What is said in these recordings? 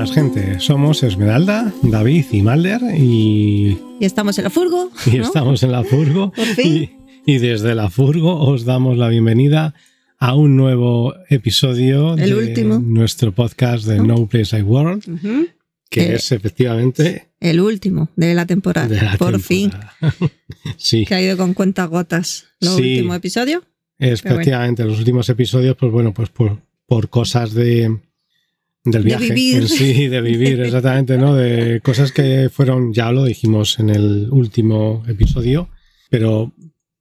Buenas gente, somos Esmeralda, David y Malder y... Y estamos en la furgo. Y estamos en la furgo. Por fin. Y, y, desde la furgo os damos la bienvenida a un nuevo episodio El de último. nuestro podcast de ¿No? No Place Like World, que Eh, es efectivamente El último de la temporada. de la Por fin. sí, Que ha ido con cuentas gotas los Sí. últimos episodios. efectivamente, los últimos episodios, pues bueno, pues por, por cosas de del De viaje vivir. en sí, de vivir, exactamente, ¿no? De cosas que fueron, ya lo dijimos en el último episodio, pero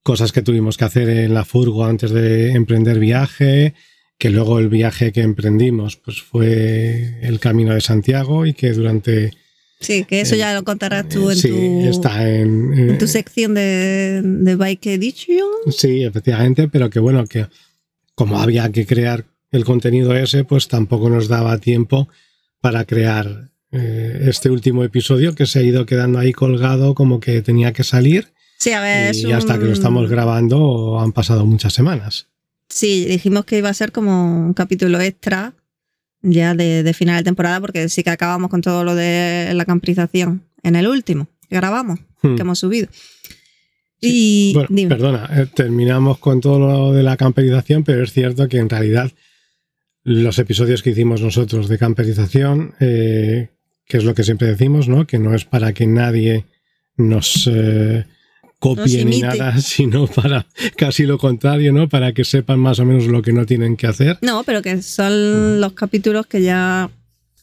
cosas que tuvimos que hacer en la furgo antes de emprender viaje, que luego el viaje que emprendimos pues fue el Camino de Santiago y que durante Sí, que eso Eh, ya lo contarás tú en, sí, tu, está en, en tu eh, sección de, de Bike Edition. Sí, efectivamente, pero que bueno, que como había que crear el contenido ese, pues tampoco nos daba tiempo para crear eh, este último episodio que se ha ido quedando ahí colgado como que tenía que salir Sí, a ver, y hasta que lo estamos grabando han pasado muchas semanas. Sí, dijimos que iba a ser como un capítulo extra ya de, de final de temporada, porque sí que acabamos con todo lo de la camperización en el último que grabamos, Hmm. que hemos subido. Y Bueno, dime. perdona, eh, terminamos con todo lo de la camperización, pero es cierto que en realidad los episodios que hicimos nosotros de camperización, eh, que es lo que siempre decimos, ¿no? Que no es para que nadie nos eh, copie Nos ni nada, sino para casi lo contrario, ¿no? Para que sepan más o menos lo que no tienen que hacer. No, pero que son los capítulos que ya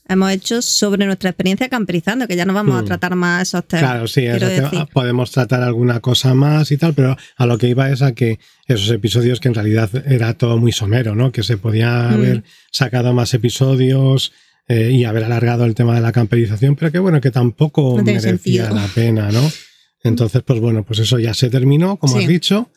hemos hecho sobre nuestra experiencia camperizando, que ya no vamos a Hmm. tratar más esos temas. Claro, sí, decir. podemos tratar alguna cosa más y tal, pero a lo que iba es a que esos episodios que en realidad era todo muy somero, ¿no? Que se podía Mm. haber sacado más episodios eh, y haber alargado el tema de la camperización, pero que bueno, que tampoco No merecía sentido. la pena, ¿no? Entonces, pues bueno, pues eso ya se terminó, como Sí. has dicho.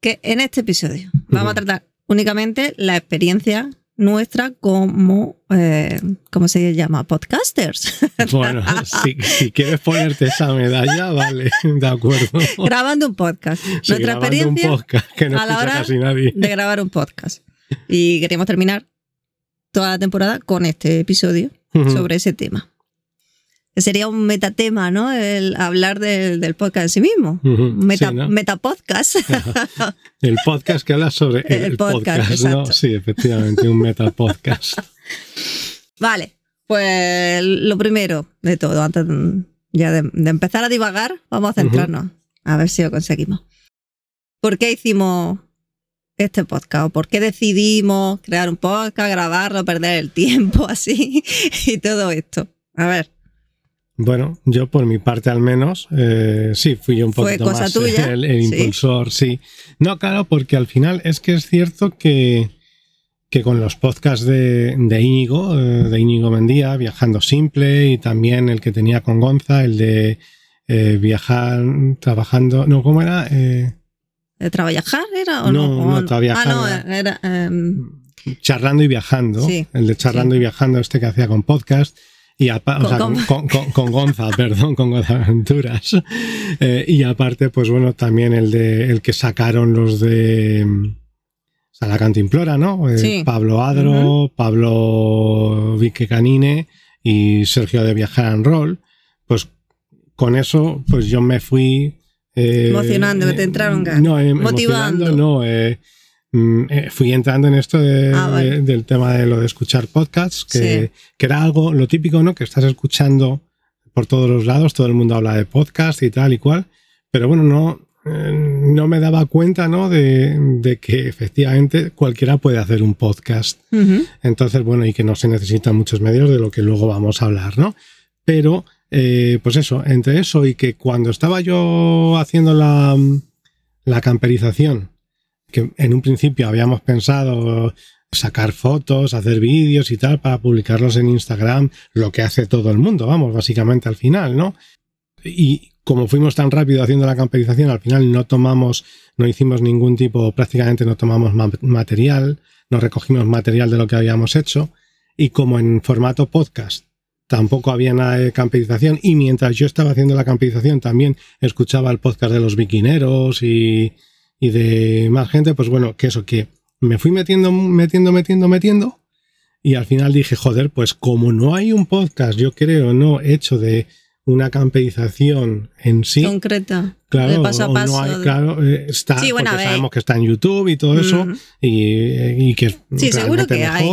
Que en este episodio vamos a Ujú. tratar únicamente la experiencia nuestra como, eh, ¿cómo se llama? Podcasters. Bueno, si, si quieres ponerte esa medalla, vale, de acuerdo. Grabando un podcast. Sí, nuestra experiencia un podcast que no a la hora casi nadie. de grabar un podcast. Y queríamos terminar toda la temporada con este episodio sobre ese tema. Sería un metatema, ¿no? El hablar del, del podcast en sí mismo. Un Meta, sí, ¿no? Metapodcast. El podcast que habla sobre el, El podcast, podcast, ¿no? Sí, efectivamente, un meta podcast. vale, pues lo primero de todo, antes ya de, de empezar a divagar, vamos a centrarnos. A ver si lo conseguimos. ¿Por qué hicimos este podcast? ¿O por qué decidimos crear un podcast, grabarlo, perder el tiempo así y todo esto? A ver. Bueno, yo por mi parte al menos, eh, sí, fui yo un poquito cosa más tuya, el, impulsor, sí. No, claro, porque al final es que es cierto que, que con los podcasts de, de Íñigo, eh, de Íñigo Mendía, Viajando Simple, y también el que tenía con Gonza, el de eh, viajar trabajando, no, ¿cómo era? Eh, ¿De trabajar era o no? No, ¿O no, trabajar Ah, no, era- era... em, charlando y viajando, Sí, el de charlando sí. y viajando, este que hacía con podcast. Y apa- o Con- sea, con, con- con- Gonza, perdón, con Gonza Aventuras. Eh, y aparte, pues bueno, también el de el que sacaron los de mm, o sea, la cantimplora, ¿no? Eh, Sí. Pablo Adro, Pablo Vique Canine y Sergio de Viajar en Roll. Pues con eso, pues yo me fui. eh, Emocionando, que te entraron ganas. No, eh, Motivando. no. Mm, eh, fui entrando en esto de- Ah, vale. de- del tema de lo de escuchar podcasts, que, Sí. que era algo, lo típico, ¿no? Que estás escuchando por todos los lados, todo el mundo habla de podcast y tal y cual, pero bueno, no, eh, no me daba cuenta, ¿no? De, de que efectivamente cualquiera puede hacer un podcast. Entonces, bueno, y que no se necesitan muchos medios de lo que luego vamos a hablar, ¿no? Pero, eh, pues eso, entre eso y que cuando estaba yo haciendo la, la camperización, en un principio habíamos pensado sacar fotos, hacer vídeos y tal para publicarlos en Instagram, lo que hace todo el mundo, vamos, básicamente al final, ¿no? y como fuimos tan rápido haciendo la camperización, al final no tomamos, no hicimos ningún tipo, prácticamente no tomamos material, no recogimos material de lo que habíamos hecho. Y como en formato podcast tampoco había nada de camperización, y mientras yo estaba haciendo la camperización también escuchaba el podcast de los viquineros y, y de más gente, pues bueno, que eso, que me fui metiendo, metiendo, metiendo, metiendo. Y al final dije, joder, pues como no hay un podcast, yo creo, no hecho de una camperización en sí. Concreta. Claro, de paso a paso. No hay, claro, eh, está, Sí, bueno, porque sabemos que está en YouTube y todo eso, y, y que es Sí, seguro que hay.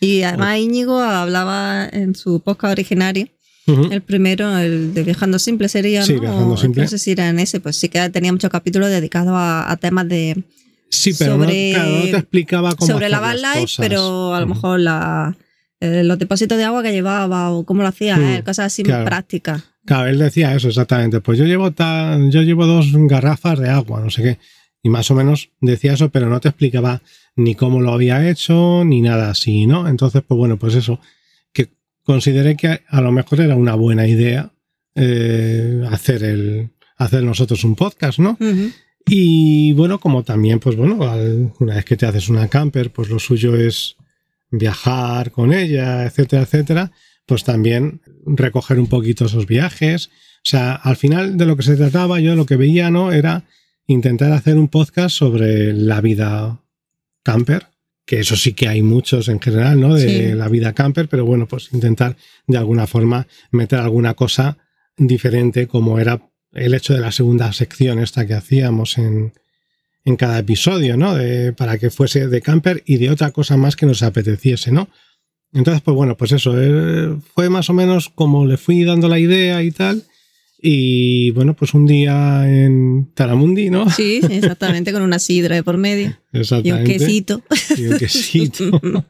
Y además Íñigo hablaba en su podcast originario, El primero, el de Viajando Simple sería, Sí, ¿no? Viajando Simple. No sé si era en ese, pues sí que tenía muchos capítulos dedicados a, a temas de Sí, pero sobre- no, claro, no te explicaba cómo sobre la van life, pero a lo mejor la, eh, los depósitos de agua que llevaba o cómo lo hacía, Mm, eh, cosas así claro. prácticas. Claro, él decía eso exactamente. Pues yo llevo tan, yo llevo dos garrafas de agua, no sé qué. Y más o menos decía eso, pero no te explicaba ni cómo lo había hecho, ni nada así, ¿no? Entonces, pues bueno, pues eso, consideré que a lo mejor era una buena idea eh, hacer el hacer nosotros un podcast, ¿no? Y bueno, como también, pues bueno, al- una vez que te haces una camper, pues lo suyo es viajar con ella, etcétera, etcétera, pues también recoger un poquito esos viajes. O sea, al final de lo que se trataba, yo lo que veía, ¿no? Era intentar hacer un podcast sobre la vida camper, que eso sí que hay muchos en general, ¿no? De Sí. la vida camper, pero bueno, pues intentar de alguna forma meter alguna cosa diferente como era el hecho de la segunda sección esta que hacíamos en, en cada episodio, ¿no? De- para que fuese de camper y de otra cosa más que nos apeteciese, ¿no? Entonces, pues bueno, pues eso, eh, fue más o menos como le fui dando la idea y tal. Y bueno, pues un día en Taramundi, ¿no? Sí, exactamente, con una sidra de por medio y un Exactamente. quesito. Y un quesito.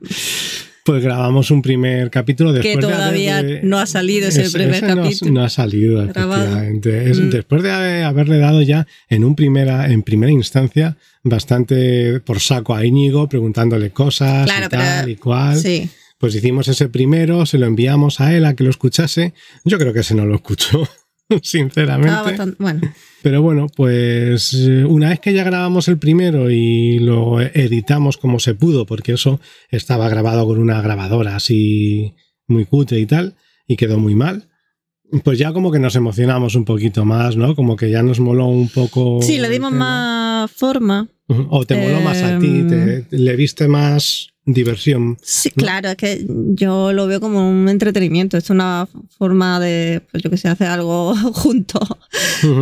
Pues grabamos un primer capítulo después que de todavía no ha salido ese, Ese- primer ese no ha- capítulo. No, ha salido, efectivamente. Es Mm. Después de haber- haberle dado ya en, un primera, en primera instancia bastante por saco a Íñigo, preguntándole cosas Claro, y tal pero- y cual. Sí, Pues hicimos ese primero, se lo enviamos a él a que lo escuchase. Yo creo que ese no lo escuchó, sinceramente. bastante. Bueno, Pero bueno, pues eh, una vez que ya grabamos el primero y lo editamos como se pudo, porque eso estaba grabado con una grabadora así muy cutre y tal, y quedó muy mal, pues ya como que nos emocionamos un poquito más, ¿no? Como que ya nos moló un poco. sí, le dimos más forma. O te moló más a ti, Em, te- le viste más diversión. Sí, ¿no? claro, es que yo lo veo como un entretenimiento. Es una forma de, pues yo que sé, hacer algo juntos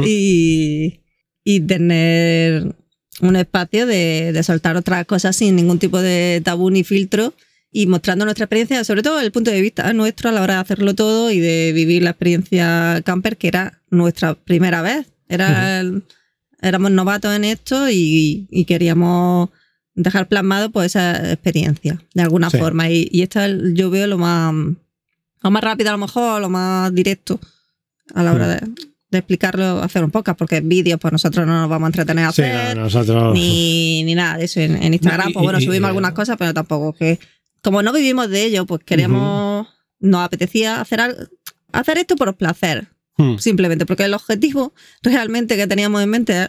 y, y tener un espacio de, de soltar otras cosas sin ningún tipo de tabú ni filtro y mostrando nuestra experiencia, sobre todo el punto de vista nuestro a la hora de hacerlo todo y de vivir la experiencia camper, que era nuestra primera vez. Era éramos novatos en esto y, y queríamos dejar plasmado pues esa experiencia de alguna Sí. forma. Y, y esta yo veo lo más, lo más rápido a lo mejor, lo más directo a la hora Mm. de, de explicarlo, hacer un podcast, porque vídeos pues nosotros no nos vamos a entretener a Sí, hacer, no, nosotros. ni, ni nada de eso en, en Instagram. No, y- pues bueno, y- subimos algunas cosas, pero tampoco que... Como no vivimos de ello, pues queremos... Nos apetecía hacer algo, hacer esto por placer, Hmm. simplemente, porque el objetivo realmente que teníamos en mente es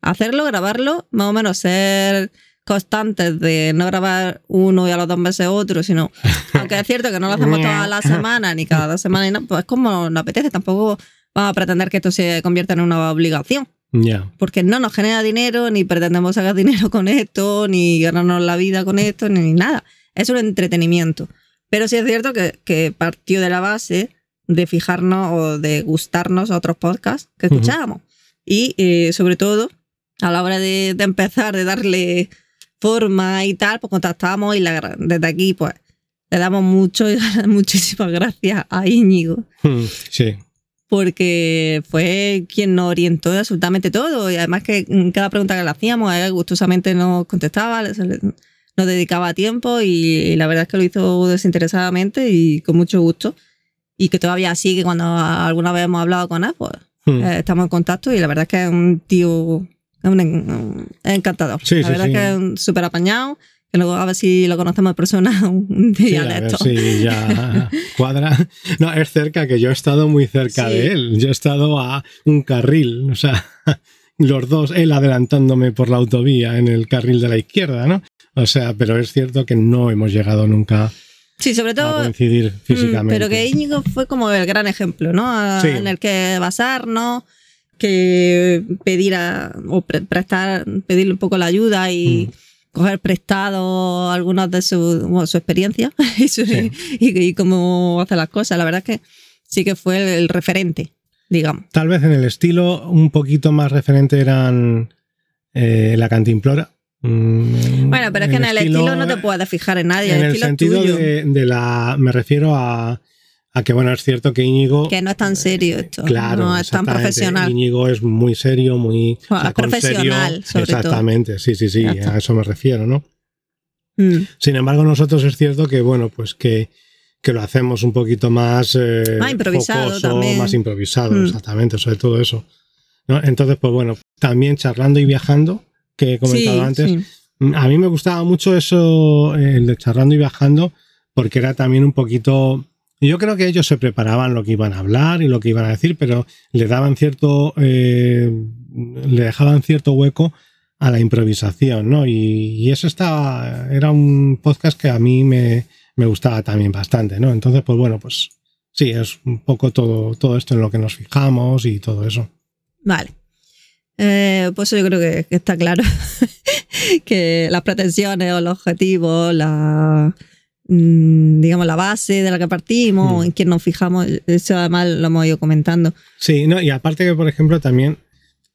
hacerlo, grabarlo, más o menos ser constantes de no grabar uno y a los dos meses otro, sino, aunque es cierto que no lo hacemos todas las semanas ni cada dos semanas, y no, pues como nos apetece, tampoco vamos a pretender que esto se convierta en una obligación, Ya. porque no nos genera dinero, ni pretendemos sacar dinero con esto, ni ganarnos la vida con esto, ni nada. Es un entretenimiento. Pero sí es cierto que, que partió de la base de fijarnos o de gustarnos a otros podcasts que escuchábamos. Y eh, sobre todo, a la hora de, de empezar, de darle forma y tal, pues contactábamos y la- desde aquí pues le damos mucho, muchísimas gracias a Íñigo Hmm. Sí. porque fue quien nos orientó absolutamente todo. Y además que en cada pregunta que le hacíamos, él gustosamente nos contestaba, nos dedicaba tiempo y, y la verdad es que lo hizo desinteresadamente y con mucho gusto. Y que todavía sigue cuando alguna vez hemos hablado con él, pues Hmm. eh, estamos en contacto y la verdad es que es un tío un, en- es encantador. Sí, la sí, verdad sí. que es un súper apañado Que luego a ver si lo conocemos de persona un Sí, día a de esto. si ya cuadra. No, es cerca, que yo he estado muy cerca Sí. de él. Yo he estado a un carril, o sea, los dos, él adelantándome por la autovía en el carril de la izquierda, ¿no? O sea, pero es cierto que no hemos llegado nunca Sí, sobre a todo coincidir Mm, físicamente. Pero que Íñigo fue como el gran ejemplo, ¿no? A- Sí. En el que basarnos, que pedir a, o pre- prestar, pedirle un poco la ayuda y Mm. coger prestado algunas de su, bueno, su experiencia y, su- Sí. y, y cómo hace las cosas. La verdad es que sí que fue el, el referente, digamos. Tal vez en el estilo un poquito más referente eran eh, la cantimplora. Mm, Bueno, pero es que en el estilo, no te puedes fijar en nadie, En el el estilo sentido de, de la. Me refiero a, a que, bueno, es cierto que Íñigo. Que no es tan serio esto, Claro, no es tan profesional. Íñigo es muy serio, muy. Profesional, sobre todo. Exactamente, sí, sí, sí, a eso me refiero, ¿no? Mm. Sin embargo, nosotros es cierto que, bueno, pues que, que lo hacemos un poquito más. eh, Más improvisado también. Más improvisado, Mm. exactamente, sobre todo eso. ¿no? Entonces, pues bueno, también charlando y viajando, que he comentado Sí, antes, sí. a mí me gustaba mucho eso, eh, el de charlando y viajando, porque era también un poquito. Yo creo que ellos se preparaban lo que iban a hablar y lo que iban a decir, pero le daban cierto. eh, le dejaban cierto hueco a la improvisación, ¿no? Y, y eso estaba. Era un podcast que a mí me, me gustaba también bastante, ¿no? Entonces, pues bueno, pues sí, es un poco todo, todo esto en lo que nos fijamos y todo eso. Vale. Eh, pues yo creo que, está claro que las pretensiones o los objetivos, la, digamos, la base de la que partimos, Mm. en quién nos fijamos, eso además lo hemos ido comentando. Sí, no, y aparte que, por ejemplo, también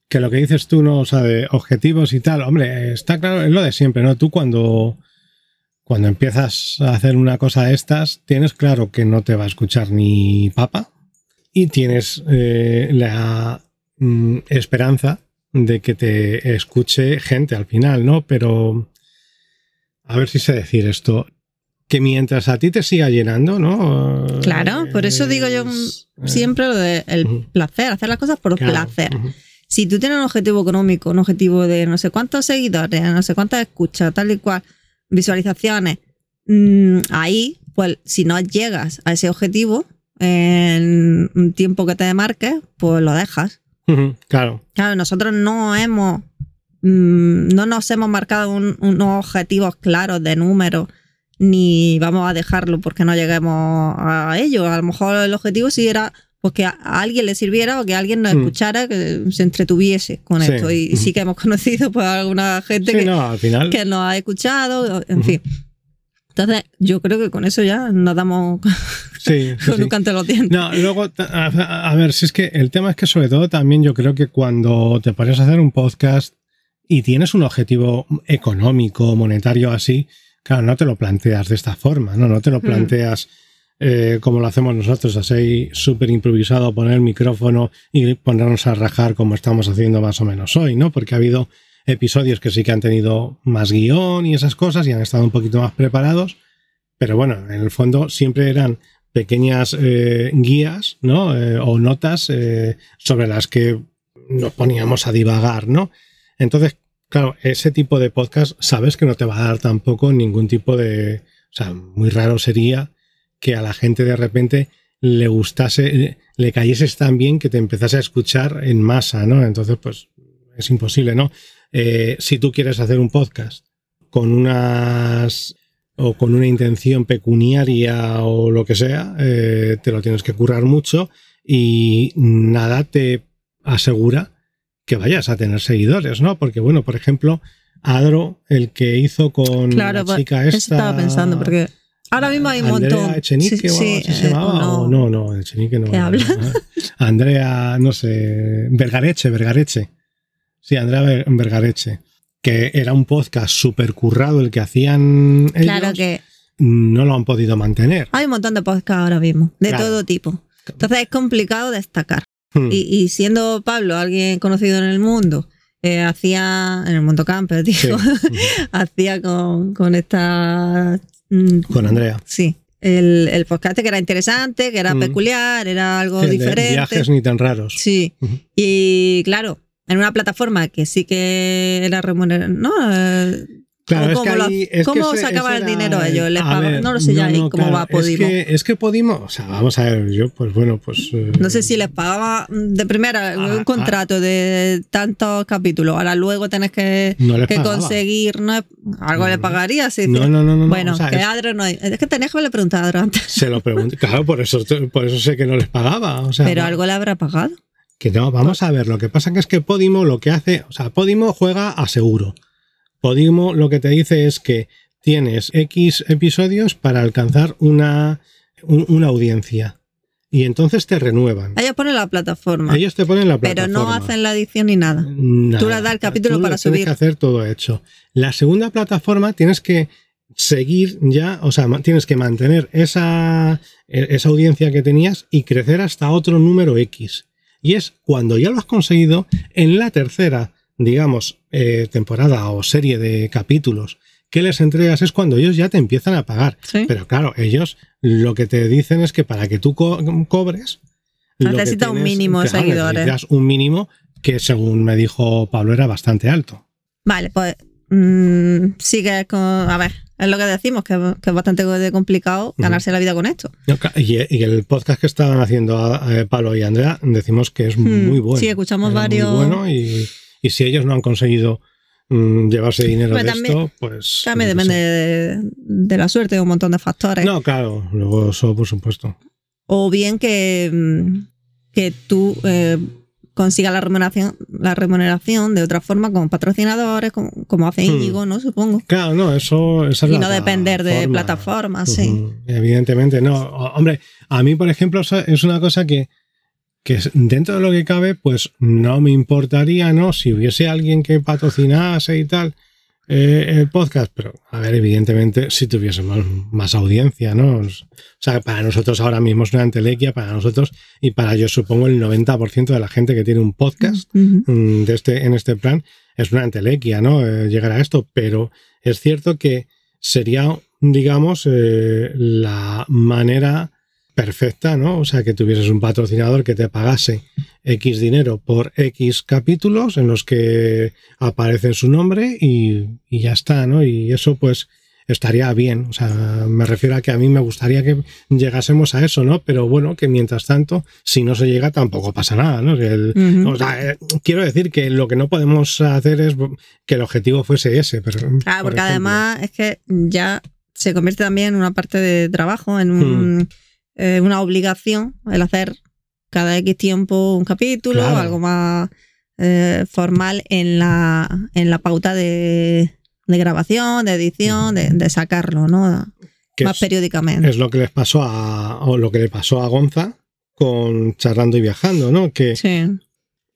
que lo que dices tú, ¿no? O sea, de objetivos y tal, hombre, está claro, es lo de siempre, ¿no? Tú cuando, cuando empiezas a hacer una cosa de estas, tienes claro que no te va a escuchar ni papa y tienes eh, la mm, esperanza de que te escuche gente al final, ¿no? Pero a ver si sé decir esto. Que mientras a ti te siga llenando, ¿no? Claro, por eso digo yo Es, eh, siempre lo de el ujú. placer, hacer las cosas por claro, placer. Si tú tienes un objetivo económico, un objetivo de no sé cuántos seguidores, no sé cuántas escuchas, tal y cual, visualizaciones, mm, ahí, pues si no llegas a ese objetivo en un tiempo que te marques, pues lo dejas. Claro. Claro, nosotros no hemos, mm, no nos hemos marcado un- unos objetivos claros de números, ni vamos a dejarlo porque no lleguemos a ello. A lo mejor el objetivo sí era pues que a alguien le sirviera o que alguien nos Mm. escuchara, que se entretuviese con Sí. esto. Y, y sí que hemos conocido pues, a alguna gente Sí, que, no, al final. que nos ha escuchado, en Ujú. fin. Entonces, yo creo que con eso ya nos damos Sí, con sí. un canto los dientes. No, luego, a, a ver, si es que el tema es que sobre todo también yo creo que cuando te pones a hacer un podcast y tienes un objetivo económico, monetario así, claro, no te lo planteas de esta forma, ¿no? No te lo Mm. planteas eh, como lo hacemos nosotros, así súper improvisado, poner el micrófono y ponernos a rajar como estamos haciendo más o menos hoy, ¿no? Porque ha habido episodios que sí que han tenido más guion y esas cosas y han estado un poquito más preparados, pero bueno, en el fondo siempre eran pequeñas eh, guías, ¿no? Eh, o notas sobre las que nos poníamos a divagar, ¿no? Entonces, claro, ese tipo de podcast sabes que no te va a dar tampoco ningún tipo de... O sea, muy raro sería que a la gente de repente le gustase, le cayeses tan bien que te empezase a escuchar en masa, ¿no? Entonces, pues es imposible, ¿no? Eh, si tú quieres hacer un podcast con unas o con una intención pecuniaria o lo que sea, eh, te lo tienes que currar mucho y nada te asegura que vayas a tener seguidores, ¿no? Porque, bueno, por ejemplo, Adro, el que hizo con Claro, la chica eso esta... estaba pensando, porque ahora mismo hay un Andrea montón. Echenique Sí, o algo sí, así se eh, llamaba, no. o no, no, Echenique no. ¿Qué era, habla? ¿no? Andrea, no sé, Vergareche, Vergareche. Sí, Andrea Ver- Vergareche. Que era un podcast súper currado el que hacían ellos. Claro que No lo han podido mantener. hay un montón de podcasts ahora mismo, de Claro. todo tipo. Entonces es complicado destacar. Hmm. Y, y siendo Pablo alguien conocido en el mundo, eh, hacía, en el mundo camper, digo, Sí. Hacía con, con esta... mm, Con Andrea. Sí, el, el podcast que era interesante, que era Mm. peculiar, era algo de diferente. viajes ni tan raros. Sí, y claro, en una plataforma que sí que era remunerada, ¿no? Claro, es ¿Cómo, que ahí- es que cómo ese- sacaba el dinero ellos? ¿Les a ver, no lo sé ya ahí cómo claro, va Podimo. Es que, es que Podimo, o sea, vamos a ver, yo, pues bueno, pues. eh, No sé si les pagaba de primera Ah, un contrato de tantos capítulos, ahora luego tenés que, No conseguir, ¿no? Algo le pagaría. Si No, no, no, no, no, Bueno, o sea, que es- Adro no hay. Es que tenés que haberle preguntado a Adro antes. Se lo pregunté, claro, por eso, por eso sé que no les pagaba. O sea, Pero no- algo le habrá pagado. Que no, vamos a ver, lo que pasa que es que Podimo lo que hace, o sea, Podimo juega a seguro. Podimo lo que te dice es que tienes X episodios para alcanzar una, un- una audiencia. Y entonces te renuevan. Ellos ponen la plataforma, Ellos te ponen la pero plataforma. no hacen la edición ni nada. Nada. Tú le das el capítulo Tú para le tienes subir. que hacer todo hecho. La segunda plataforma tienes que seguir ya, o sea, tienes que mantener esa, e- esa audiencia que tenías y crecer hasta otro número X. Y es cuando ya lo has conseguido, en la tercera, digamos, eh, temporada o serie de capítulos que les entregas es cuando ellos ya te empiezan a pagar. Sí. Pero claro, ellos lo que te dicen es que para que tú co- cobres... que Necesita un mínimo de seguidores. necesitas un mínimo que según me dijo Pablo era bastante alto. Vale, pues mm, sigue con. A ver, es lo que decimos, que, que es bastante complicado ganarse la vida con esto. Y, y el podcast que estaban haciendo eh, Pablo y Andrea decimos que es Hmm, muy bueno. sí, escuchamos Era varios- Muy bueno y, y si ellos no han conseguido mm, llevarse dinero Pero de también- esto, pues... También depende de, de la suerte, de un montón de factores. No, claro, luego eso por supuesto. O bien que, mm, que tú eh, consigas la remuneración, la remuneración de otra forma con patrocinadores, como, como hace Hmm. Íñigo, ¿no? Supongo. Claro, no, eso esa es Y la no depender de forma. plataformas, sí. Evidentemente, no. Hombre, a mí, por ejemplo, es una cosa que, que dentro de lo que cabe, pues no me importaría, ¿no? Si hubiese alguien que patrocinase y tal eh, el podcast, pero a ver, evidentemente, si tuviésemos más audiencia, ¿no? O sea, para nosotros ahora mismo es una entelequia, para nosotros y para yo supongo el 90% de la gente que tiene un podcast mm, de este, en este plan es una entelequia, ¿no? Eh, llegar a esto, pero es cierto que sería, digamos, eh, la manera perfecta, ¿no? O sea, que tuvieses un patrocinador que te pagase X dinero por X capítulos en los que aparece su nombre y, y ya está, ¿no? Y eso pues estaría bien. O sea, me refiero a que a mí me gustaría que llegásemos a eso, ¿no? Pero bueno, que mientras tanto, si no se llega, tampoco pasa nada, ¿no? O sea, eh, quiero decir que lo que no podemos hacer es que el objetivo fuese ese. Pero, por Ah, porque ejemplo. además es que ya se convierte también en una parte de trabajo, en un- Hmm. Eh, una obligación el hacer cada X tiempo un capítulo, Claro. algo más eh, formal en la, en la pauta de, de grabación, de edición, de, de sacarlo, ¿no? que más es- periódicamente. es lo que les pasó a o lo que le pasó a Gonza con charlando y viajando, ¿no? Que, sí.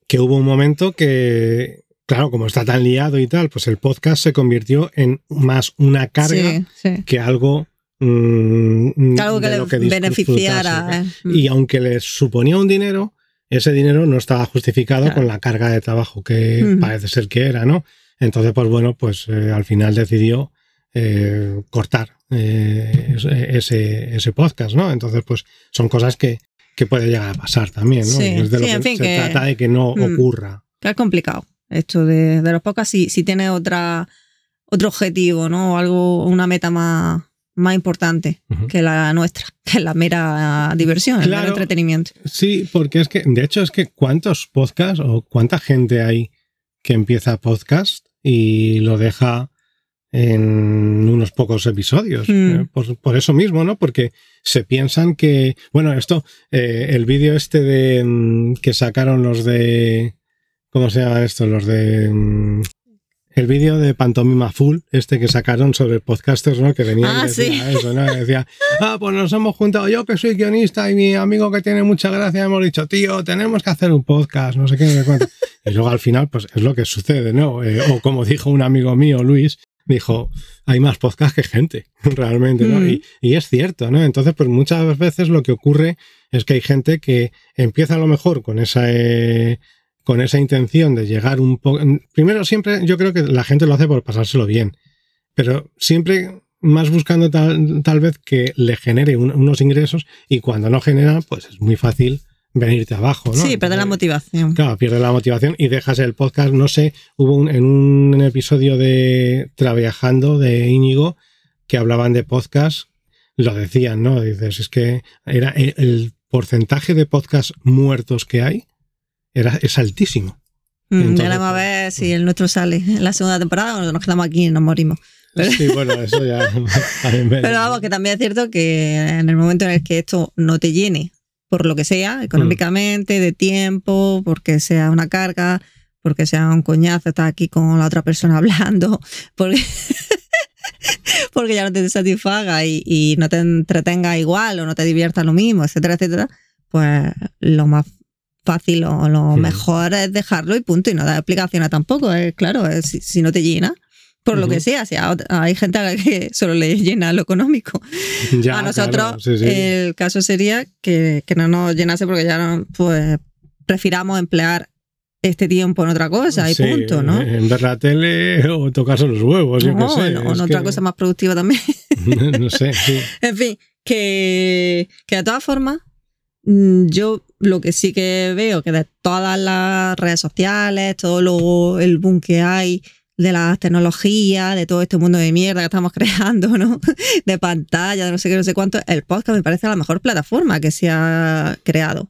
que hubo un momento que, claro, como está tan liado y tal, pues el podcast se convirtió en más una carga sí, sí. que algo mm, Algo que le que beneficiara. eh. Y aunque les suponía un dinero, ese dinero no estaba justificado Claro. con la carga de trabajo que parece ser que era, ¿no? Entonces, pues bueno, pues eh, al final decidió eh, cortar eh, ese- ese, podcast, ¿no? Entonces, pues son cosas que, que puede llegar a pasar también, ¿no? Sí, es de lo en que fin, se que- trata de que no Mm. ocurra. Que es complicado esto de, de los podcasts si, si tiene otra, otro objetivo, ¿no? O algo, una meta más, más importante que la nuestra, que la mera diversión, el mero entretenimiento. Sí, porque es que, de hecho, es que cuántos podcasts o cuánta gente hay que empieza podcast y lo deja en unos pocos episodios. Mm. Eh, Por, por eso mismo, ¿no? Porque se piensan que, bueno, esto, eh, el vídeo este de mm, que sacaron los de, ¿cómo se llama esto? Los de... el vídeo de Pantomima Full, este que sacaron sobre podcasters, ¿no? Que venía Ah, y decía sí. eso, ¿no? Decía, ah, pues nos hemos juntado, yo que soy guionista y mi amigo que tiene mucha gracia, hemos dicho, tío, tenemos que hacer un podcast, no sé qué, no sé cuánto. Y luego al final, pues es lo que sucede, ¿no? Eh, o como dijo un amigo mío, Luis, dijo, hay más podcast que gente, realmente, ¿no? Mm. Y, y es cierto, ¿no? Entonces, pues muchas veces lo que ocurre es que hay gente que empieza a lo mejor con esa... eh, con esa intención de llegar un poco... Primero, siempre yo creo que la gente lo hace por pasárselo bien, pero siempre más buscando tal, tal vez que le genere un- unos ingresos y cuando no genera, pues es muy fácil venirte abajo, ¿no? Sí, perder la motivación. Claro, pierdes la motivación y dejas el podcast. No sé, hubo un, en un episodio de Traviajando de Íñigo que hablaban de podcast, lo decían, ¿no? Dices, es que era el, el porcentaje de podcasts muertos que hay era, es altísimo. Mm, Entonces, ya vamos a ver si el nuestro sale en la segunda temporada o nos quedamos aquí y nos morimos. Pero, Sí, bueno, eso ya. pero vamos, que también es cierto que en el momento en el que esto no te llene, por lo que sea, económicamente, de tiempo, porque sea una carga, porque sea un coñazo estar aquí con la otra persona hablando, porque, porque ya no te satisfaga y, y no te entretenga igual o no te divierta lo mismo, etcétera, etcétera, pues lo más fácil o lo Mm. mejor es dejarlo y punto, y no dar explicaciones tampoco, es claro, es si, si no te llena. Por lo Ujú. que sea, si a ot- hay gente a la que solo le llena lo económico. Ya, a nosotros claro, sí, sí. el caso sería que, que no nos llenase porque ya no, pues prefiramos emplear este tiempo en otra cosa y Sí, punto, ¿no? En ver la tele o tocarse los huevos, yo No, qué sé. no, en otra que- cosa más productiva también. no sé, sí. en fin, que, que de todas formas, mm, yo lo que sí que veo que de todas las redes sociales, todo lo, el boom que hay de las tecnologías, de todo este mundo de mierda que estamos creando, ¿no? De pantalla, de no sé qué, no sé cuánto, el podcast me parece la mejor plataforma que se ha creado.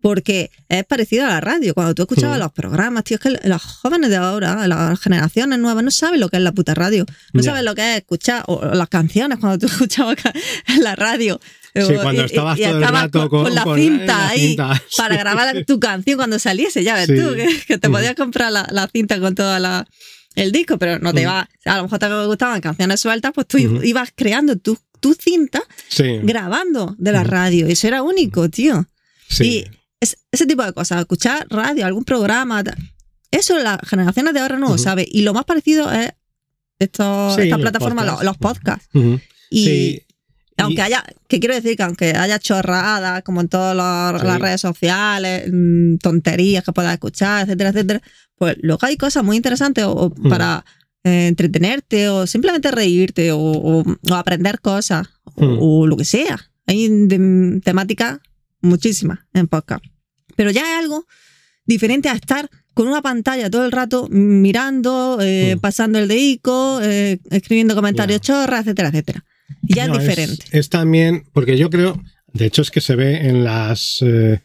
Porque es parecido a la radio. Cuando tú escuchabas los programas, tío, es que los jóvenes de ahora, las generaciones nuevas, no saben lo que es la puta radio. No saben lo que es escuchar, o las canciones cuando tú escuchabas la radio. Sí, cuando estabas y todo el rato con, la con cinta la ahí cinta, para sí. grabar tu canción cuando saliese, ya ves Sí. tú, que, que te Mm. podías comprar la, la cinta con toda la el disco, pero no te Mm. iba, a lo mejor te gustaban canciones sueltas, pues tú ibas creando tu, tu cinta grabando de la Ujú. radio. Eso era único, tío. sí. Y es- ese tipo de cosas, escuchar radio, algún programa, eso las generaciones de ahora no lo Ujú. sabe. Y lo más parecido es esto, Sí, esta los plataforma, podcasts. los, los podcasts. Y Sí, aunque y- haya, que quiero decir que aunque haya chorradas, como en todas las, Sí. las redes sociales, mm, tonterías que puedas escuchar, etcétera, etcétera, pues luego hay cosas muy interesantes o, o Mm. para eh, entretenerte o simplemente reírte o, aprender cosas o- Mm. o, lo que sea. Hay de- temáticas muchísimas en podcast. Pero ya es algo diferente a estar con una pantalla todo el rato mirando, eh, Mm. pasando el dedico, eh, escribiendo comentarios chorras, etcétera, etcétera. Ya No, es diferente. Es, también, porque yo creo, de hecho es que se ve en las, eh,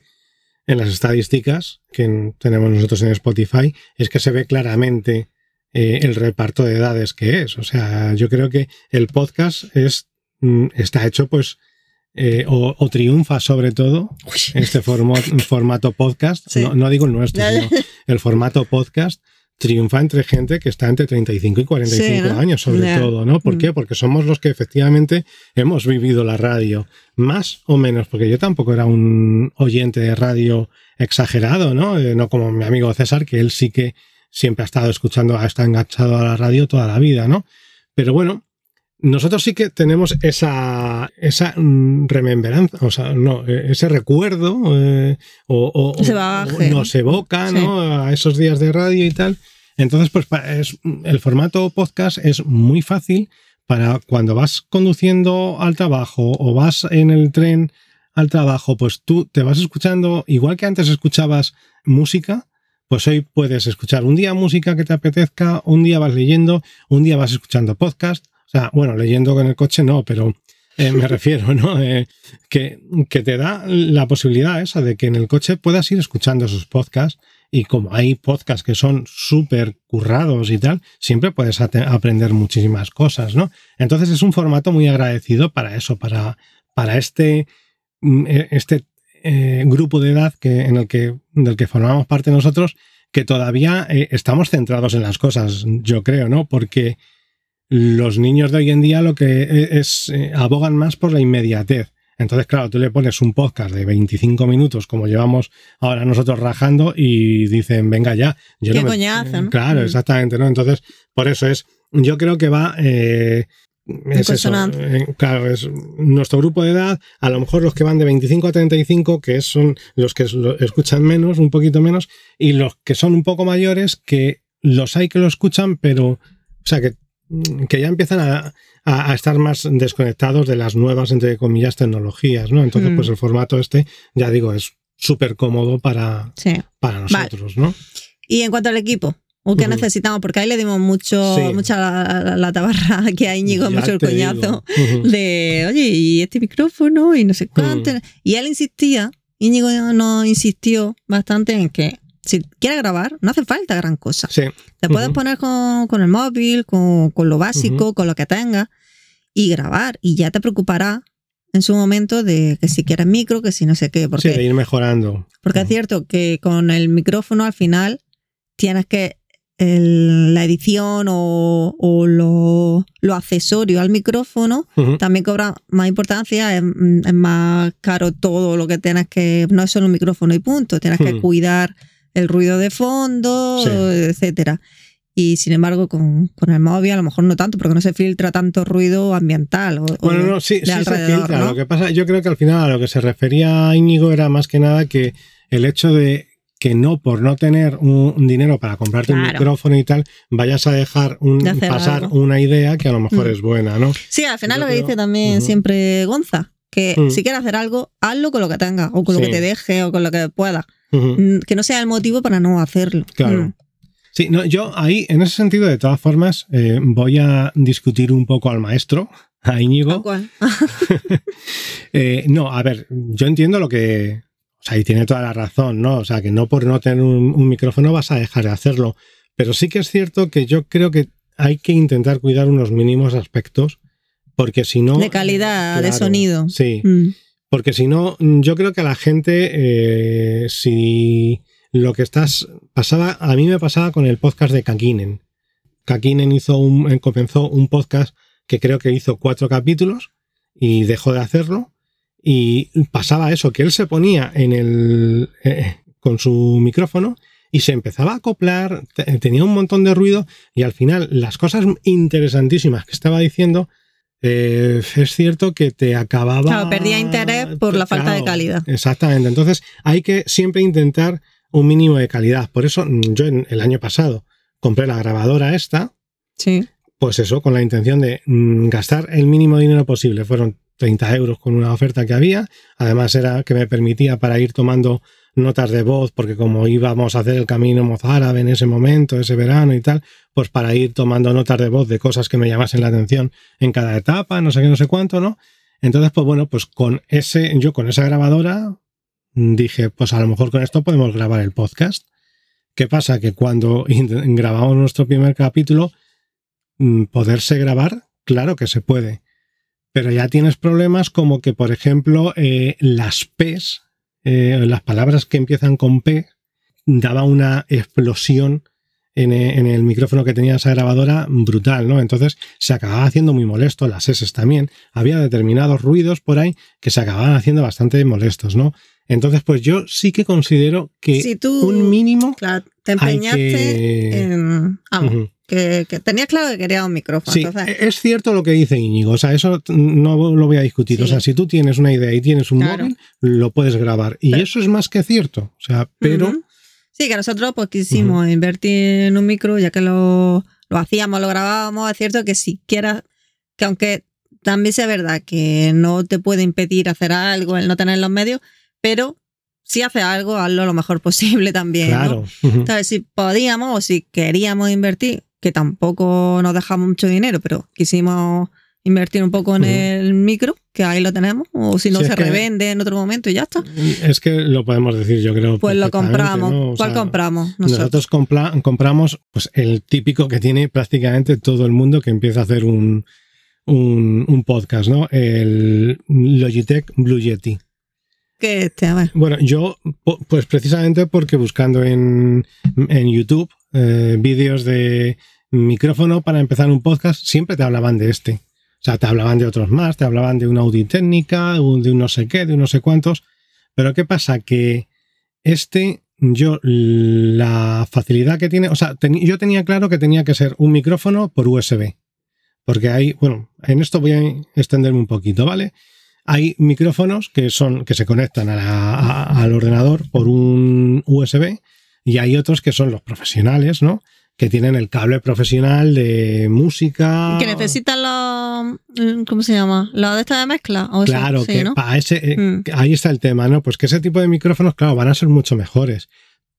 en las estadísticas que en- tenemos nosotros en Spotify, es que se ve claramente eh, el reparto de edades que es. O sea, yo creo que el podcast es, mm, está hecho pues, eh, o, o triunfa sobre todo este formo- formato podcast, Sí. no, no digo el nuestro, sino el formato podcast triunfa entre gente que está entre 35 y 45 Sí, ¿no? años, sobre todo, ¿no? ¿Por Mm. qué? Porque somos los que efectivamente hemos vivido la radio, más o menos, porque yo tampoco era un oyente de radio exagerado, ¿no? Eh, no como mi amigo César, que él sí que siempre ha estado escuchando, ha estado enganchado a la radio toda la vida, ¿no? Pero bueno, nosotros sí que tenemos esa, esa mm, remembranza, o sea, no, eh, ese recuerdo, eh, o, o nos evoca, Sí. ¿no? A esos días de radio y tal. Entonces, pues es, el formato podcast es muy fácil para cuando vas conduciendo al trabajo o vas en el tren al trabajo, pues tú te vas escuchando, igual que antes escuchabas música, pues hoy puedes escuchar un día música que te apetezca, un día vas leyendo, un día vas escuchando podcast. O sea, bueno, leyendo con el coche no, pero eh, me refiero, ¿no? Eh, que, que te da la posibilidad esa de que en el coche puedas ir escuchando esos podcasts y como hay podcasts que son súper currados y tal, siempre puedes aprender muchísimas cosas, ¿no? Entonces es un formato muy agradecido para eso, para, para este, mm, eh, este eh, grupo de edad que, en el que, del que formamos parte nosotros, que todavía estamos centrados en las cosas, yo creo, ¿no? Porque los niños de hoy en día lo que e- es, eh, abogan más por la inmediatez. Entonces, claro, tú le pones un podcast de 25 minutos, como llevamos ahora nosotros rajando, y dicen, venga ya. Yo Qué no coñazo, ¿no? Claro, Mm. exactamente, ¿no? Entonces, por eso es, yo creo que va... eh, es eso, eh, claro, es nuestro grupo de edad, a lo mejor los que van de 25 a 35, que son los que escuchan menos, un poquito menos, y los que son un poco mayores, que los hay que lo escuchan, pero, o sea, que, que ya empiezan a, a- a estar más desconectados de las nuevas, entre comillas, tecnologías, ¿no? Entonces, Mm. pues el formato este, ya digo, es súper cómodo para, Sí. para nosotros, ¿no? Y en cuanto al equipo, ¿o qué necesitamos? Porque ahí le dimos mucho, Sí. mucha la, la- la tabarra aquí a Íñigo, mucho el coñazo digo. De, oye, y este micrófono y no sé cuánto. Y él insistía, Íñigo nos insistió bastante en que si quieres grabar, no hace falta gran cosa. Sí, Te puedes poner con, con el móvil, con, con lo básico, con lo que tengas y grabar. Y ya te preocupará en su momento de que si quieres micro, que si no sé qué. sí, Porque, de ir mejorando. porque es cierto que con el micrófono al final tienes que el- la edición o, o lo, lo accesorio al micrófono también cobra más importancia, es, es más caro todo lo que tienes que, no es solo un micrófono y punto, tienes que cuidar el ruido de fondo, Sí. etcétera. Y sin embargo, con, con el móvil a lo mejor no tanto, porque no se filtra tanto ruido ambiental. O, Bueno, no, sí, sí se filtra. ¿no? Lo que pasa, yo creo que al final a lo que se refería Íñigo era más que nada que el hecho de que no, por no tener un, dinero para comprarte un micrófono y tal, vayas a dejar un, De hacer pasar algo. una idea que a lo mejor Mm. es buena, ¿no? Sí, al final Yo lo que creo- dice también Ujú. siempre Gonza, que Mm. si quieres hacer algo, hazlo con lo que tengas, o con lo que te deje, o con lo que puedas. Mm, Que no sea el motivo para no hacerlo. Claro. Mm. Sí, no, yo ahí, en ese sentido, de todas formas, eh, voy a discutir un poco al maestro, a Íñigo. cual. Eh, no, a ver, yo entiendo lo que. O sea, y tiene toda la razón, ¿no? O sea, que no por no tener un, un micrófono vas a dejar de hacerlo. Pero sí que es cierto que yo creo que hay que intentar cuidar unos mínimos aspectos, porque si no. De calidad, de sonido. Sí, Mm. Porque si no, yo creo que a la gente, eh, si lo que estás. Pasaba, a mí me pasaba con el podcast de Kakinen. Kakinen hizo un, eh, comenzó un podcast que creo que hizo cuatro capítulos y dejó de hacerlo. Y pasaba eso, que él se ponía en el. eh, con su micrófono y se empezaba a acoplar, te- tenía un montón de ruido y al final las cosas interesantísimas que estaba diciendo. Eh, es cierto que te acababa. Claro, perdía interés por la falta de calidad. Exactamente. Entonces hay que siempre intentar un mínimo de calidad. Por eso mm, yo en- el año pasado compré la grabadora esta, Sí. pues eso, con la intención de mm, gastar el mínimo dinero posible. Fueron 30 euros con una oferta que había. Además era que me permitía para ir tomando notas de voz, porque como íbamos a hacer el camino mozárabe en ese momento, ese verano y tal, pues para ir tomando notas de voz de cosas que me llamasen la atención en cada etapa, no sé qué, no sé cuánto, ¿no? Entonces, pues bueno, pues con ese, yo con esa grabadora dije, pues a lo mejor con esto podemos grabar el podcast. ¿Qué pasa? Que cuando grabamos nuestro primer capítulo, mm, poderse grabar, claro que se puede. Pero ya tienes problemas como que, por ejemplo, eh, las P's, eh, las palabras que empiezan con P, daba una explosión en, e- en el micrófono que tenía esa grabadora brutal, ¿no? Entonces se acababa haciendo muy molesto, las S también. Había determinados ruidos por ahí que se acababan haciendo bastante molestos, ¿no? Entonces, pues yo sí que considero que Si tú un mínimo claro, te hay empeñaste que... en. Que, que tenías claro que querías un micrófono. Sí, entonces, es cierto lo que dice Íñigo, o sea, eso no lo voy a discutir. Sí. O sea, si tú tienes una idea y tienes un Claro. móvil, lo puedes grabar. Y Pero- eso es más que cierto. O sea, pero Ujú. Sí, que nosotros pues quisimos invertir en un micro, ya que lo, lo hacíamos, lo grabábamos. Es cierto que si quieras, que aunque también sea verdad que no te puede impedir hacer algo, el no tener los medios, pero si haces algo, hazlo lo mejor posible también. ¿no? claro. Ujú. Entonces, si podíamos o si queríamos invertir, que tampoco nos dejamos mucho dinero, pero quisimos invertir un poco en el micro, que ahí lo tenemos, o si no se que- revende en otro momento y ya está. Es que lo podemos decir, yo creo. Pues lo compramos. ¿Cuál sea, compramos? Nosotros. Nosotros compla- compramos pues, el típico que tiene prácticamente todo el mundo que empieza a hacer un, un, un podcast, ¿no? El Logitech Blue Yeti. Que este, a. Bueno, yo, pues precisamente porque buscando en, en YouTube eh, vídeos de micrófono para empezar un podcast, siempre te hablaban de este. O sea, te hablaban de otros más, te hablaban de una Auditécnica, un- de un no sé qué, de un no sé cuántos. Pero ¿qué pasa? Que este, yo, la facilidad que tiene, o sea, yo tenía claro que tenía que ser un micrófono por USB. Porque hay, bueno, en esto voy a extenderme un poquito, ¿vale? Hay micrófonos que son que se conectan a la- a- al ordenador por un USB y hay otros que son los profesionales, ¿no? Que tienen el cable profesional de música. Que necesitan los, los. ¿Cómo se llama? ¿La de esta de mezcla? Claro, Sí, que ¿no? para ese, eh, Mm. ahí está el tema, ¿no? Pues que ese tipo de micrófonos, claro, van a ser mucho mejores.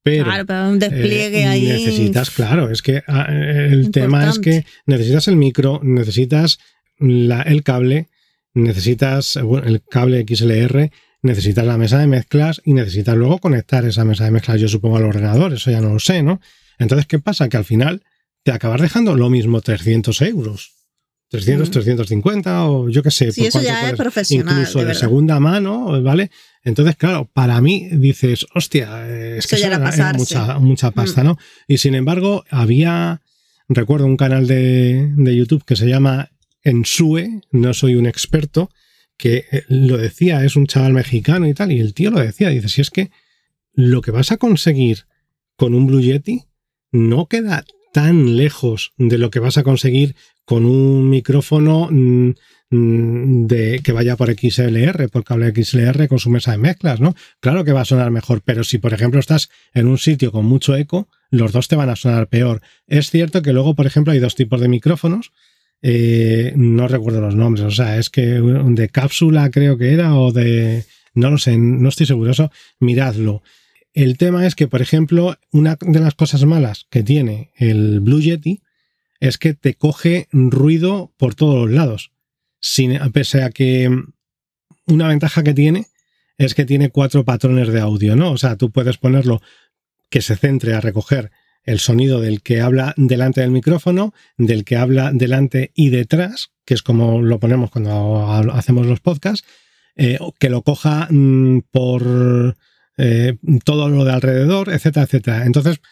Pero, claro, pero un despliegue eh, ahí. Necesitas, claro, es que ah, el tema es que necesitas el micro, necesitas la- el cable, necesitas eh, bueno, el cable XLR, necesitas la mesa de mezclas y necesitas luego conectar esa mesa de mezclas, yo supongo, al ordenador, eso ya no lo sé, ¿no? Entonces, ¿qué pasa? Que al final te acabas dejando lo mismo 300 euros. 300, Mm. 350 o yo qué sé. Sí, por eso cuánto ya es puedes- profesional, Incluso de segunda mano, ¿vale? Entonces, claro, para mí dices, hostia, eh, es Eso que ya era era, mucha, mucha pasta, ¿no? Y sin embargo, había, recuerdo un canal de, de YouTube que se llama Ensue, no soy un experto, que eh, lo decía, es un chaval mexicano y tal, y el tío lo decía, dice, si es que lo que vas a conseguir con un Blue Yeti no queda tan lejos de lo que vas a conseguir con un micrófono mm, mm, de que vaya por XLR, por cable XLR con su mesa de mezclas, ¿no? Claro que va a sonar mejor, pero si por ejemplo estás en un sitio con mucho eco, los dos te van a sonar peor. Es cierto que luego, por ejemplo, hay dos tipos de micrófonos. Eh, no recuerdo los nombres, o sea, es que de cápsula creo que era o de... No lo sé, no estoy seguro, eso miradlo. El tema es que, por ejemplo, una de las cosas malas que tiene el Blue Yeti es que te coge ruido por todos los lados. Sin, pese a que una ventaja que tiene es que tiene cuatro patrones de audio, ¿no? O sea, tú puedes ponerlo que se centre a recoger el sonido del que habla delante del micrófono, del que habla delante y detrás, que es como lo ponemos cuando hacemos los podcasts, eh, que lo coja mm, por eh, todo lo de alrededor, etcétera, etcétera. Entonces,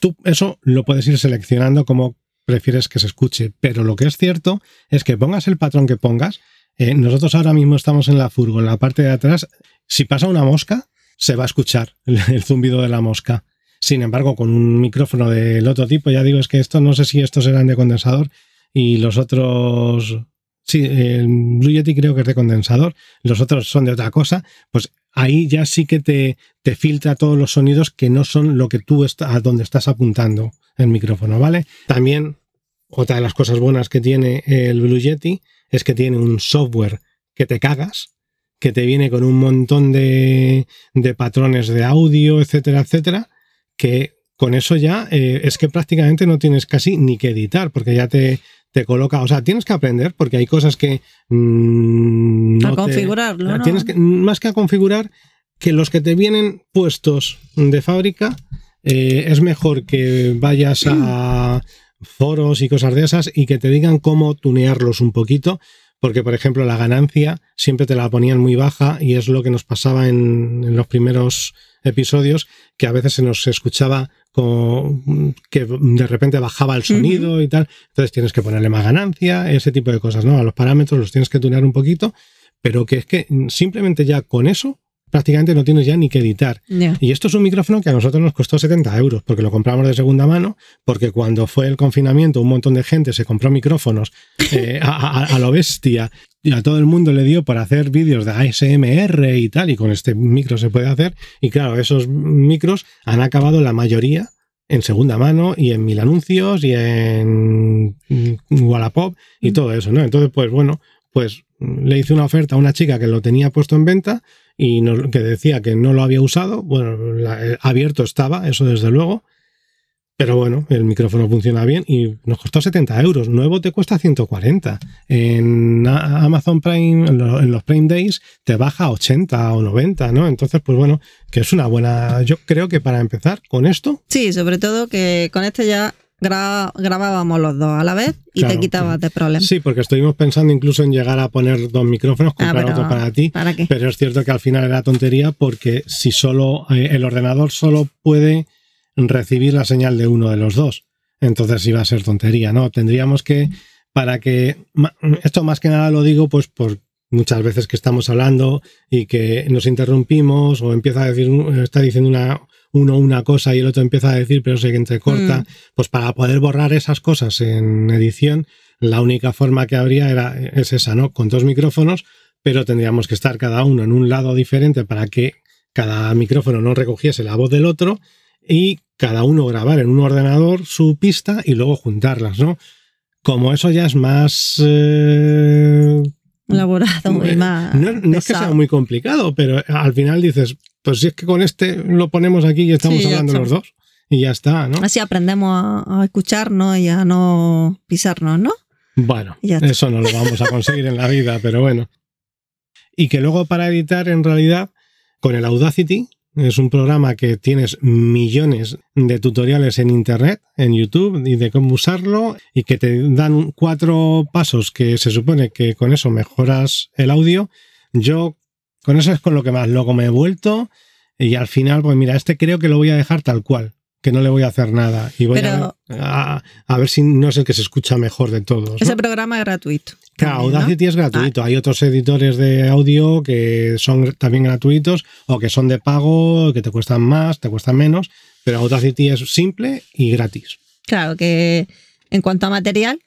tú eso lo puedes ir seleccionando como prefieres que se escuche, pero lo que es cierto es que pongas el patrón que pongas, eh, nosotros ahora mismo estamos en la furgo, en la parte de atrás, si pasa una mosca, se va a escuchar el, el zumbido de la mosca. Sin embargo, con un micrófono del otro tipo, ya digo, es que esto no sé si estos eran de condensador y los otros. Sí, el Blue Yeti creo que es de condensador, los otros son de otra cosa, pues ahí ya sí que te, te filtra todos los sonidos que no son lo que tú está, a donde estás apuntando el micrófono, ¿vale? También, otra de las cosas buenas que tiene el Blue Yeti es que tiene un software que te cagas, que te viene con un montón de, de patrones de audio, etcétera, etcétera, que con eso ya eh, es que prácticamente no tienes casi ni que editar, porque ya te, te coloca, o sea, tienes que aprender, porque hay cosas que... mm, a no te- configurarlo, ¿no? Tienes que, más que a configurar, que los que te vienen puestos de fábrica, eh, es mejor que vayas a foros y cosas de esas y que te digan cómo tunearlos un poquito, porque por ejemplo la ganancia siempre te la ponían muy baja y es lo que nos pasaba en, en los primeros episodios, que a veces se nos escuchaba con, que de repente bajaba el sonido y tal, entonces tienes que ponerle más ganancia, ese tipo de cosas, ¿no? A los parámetros los tienes que tunear un poquito, pero que es que simplemente ya con eso prácticamente no tienes ya ni que editar. Y esto es un micrófono que a nosotros nos costó 70 euros, porque lo compramos de segunda mano, porque cuando fue el confinamiento un montón de gente se compró micrófonos eh, a, a- a lo bestia y a todo el mundo le dio por hacer vídeos de ASMR y tal, y con este micro se puede hacer. Y claro, esos micros han acabado la mayoría en segunda mano y en mil anuncios y en mm, Wallapop y todo eso, ¿no? Entonces, pues bueno, pues le hice una oferta a una chica que lo tenía puesto en venta y nos- que decía que no lo había usado. Bueno, la- eh, abierto estaba, eso desde luego. Pero bueno, el micrófono funciona bien y nos costó 70 euros. Nuevo te cuesta 140. En Amazon Prime, en lo- en los Prime Days, te baja a 80 o 90, ¿no? Entonces, pues bueno, que es una buena. Yo creo que para empezar con esto, Sí, sobre todo que con este ya gra- grabábamos los dos a la vez y Claro, te quitabas de problemas. sí, porque estuvimos pensando incluso en llegar a poner dos micrófonos, Ah, comprar pero otro para ti. ¿Para qué? Pero es cierto que al final era tontería porque si solo eh, el ordenador solo puede recibir la señal de uno de los dos, entonces iba a ser tontería, ¿no? Tendríamos que, para que, esto más que nada lo digo pues por muchas veces que estamos hablando y que nos interrumpimos o empieza a decir, está diciendo una, uno una cosa y el otro empieza a decir, pero se entrecorta, Mm. pues para poder borrar esas cosas en edición, la única forma que habría era, es esa, ¿no? Con dos micrófonos, pero tendríamos que estar cada uno en un lado diferente para que cada micrófono no recogiese la voz del otro y cada uno grabar en un ordenador su pista y luego juntarlas, ¿no? como eso ya es más... eh, Elaborado y eh, más. no, no es que sea muy complicado, pero al final dices, pues si es que con este lo ponemos aquí y estamos Sí, hablando los dos. Y ya está, ¿no? Así aprendemos a, a escucharnos y a no pisarnos, ¿no? Bueno, eso no lo vamos a conseguir en la vida, pero bueno. Y que luego para editar, en realidad, con el Audacity, es un programa que tienes millones de tutoriales en Internet, en YouTube, y de cómo usarlo, y que te dan cuatro pasos que se supone que con eso mejoras el audio. Yo con eso es con lo que más loco me he vuelto, y al final, pues mira, este creo que lo voy a dejar tal cual. Que no le voy a hacer nada. Y voy Pero- a, a- a ver si no es el que se escucha mejor de todos. ¿no? Ese programa es gratuito. Claro, también, ¿no? Audacity es gratuito. Hay otros editores de audio que son también gratuitos o que son de pago, que te cuestan más, te cuestan menos, pero Audacity es simple y gratis. Claro, que en cuanto a material,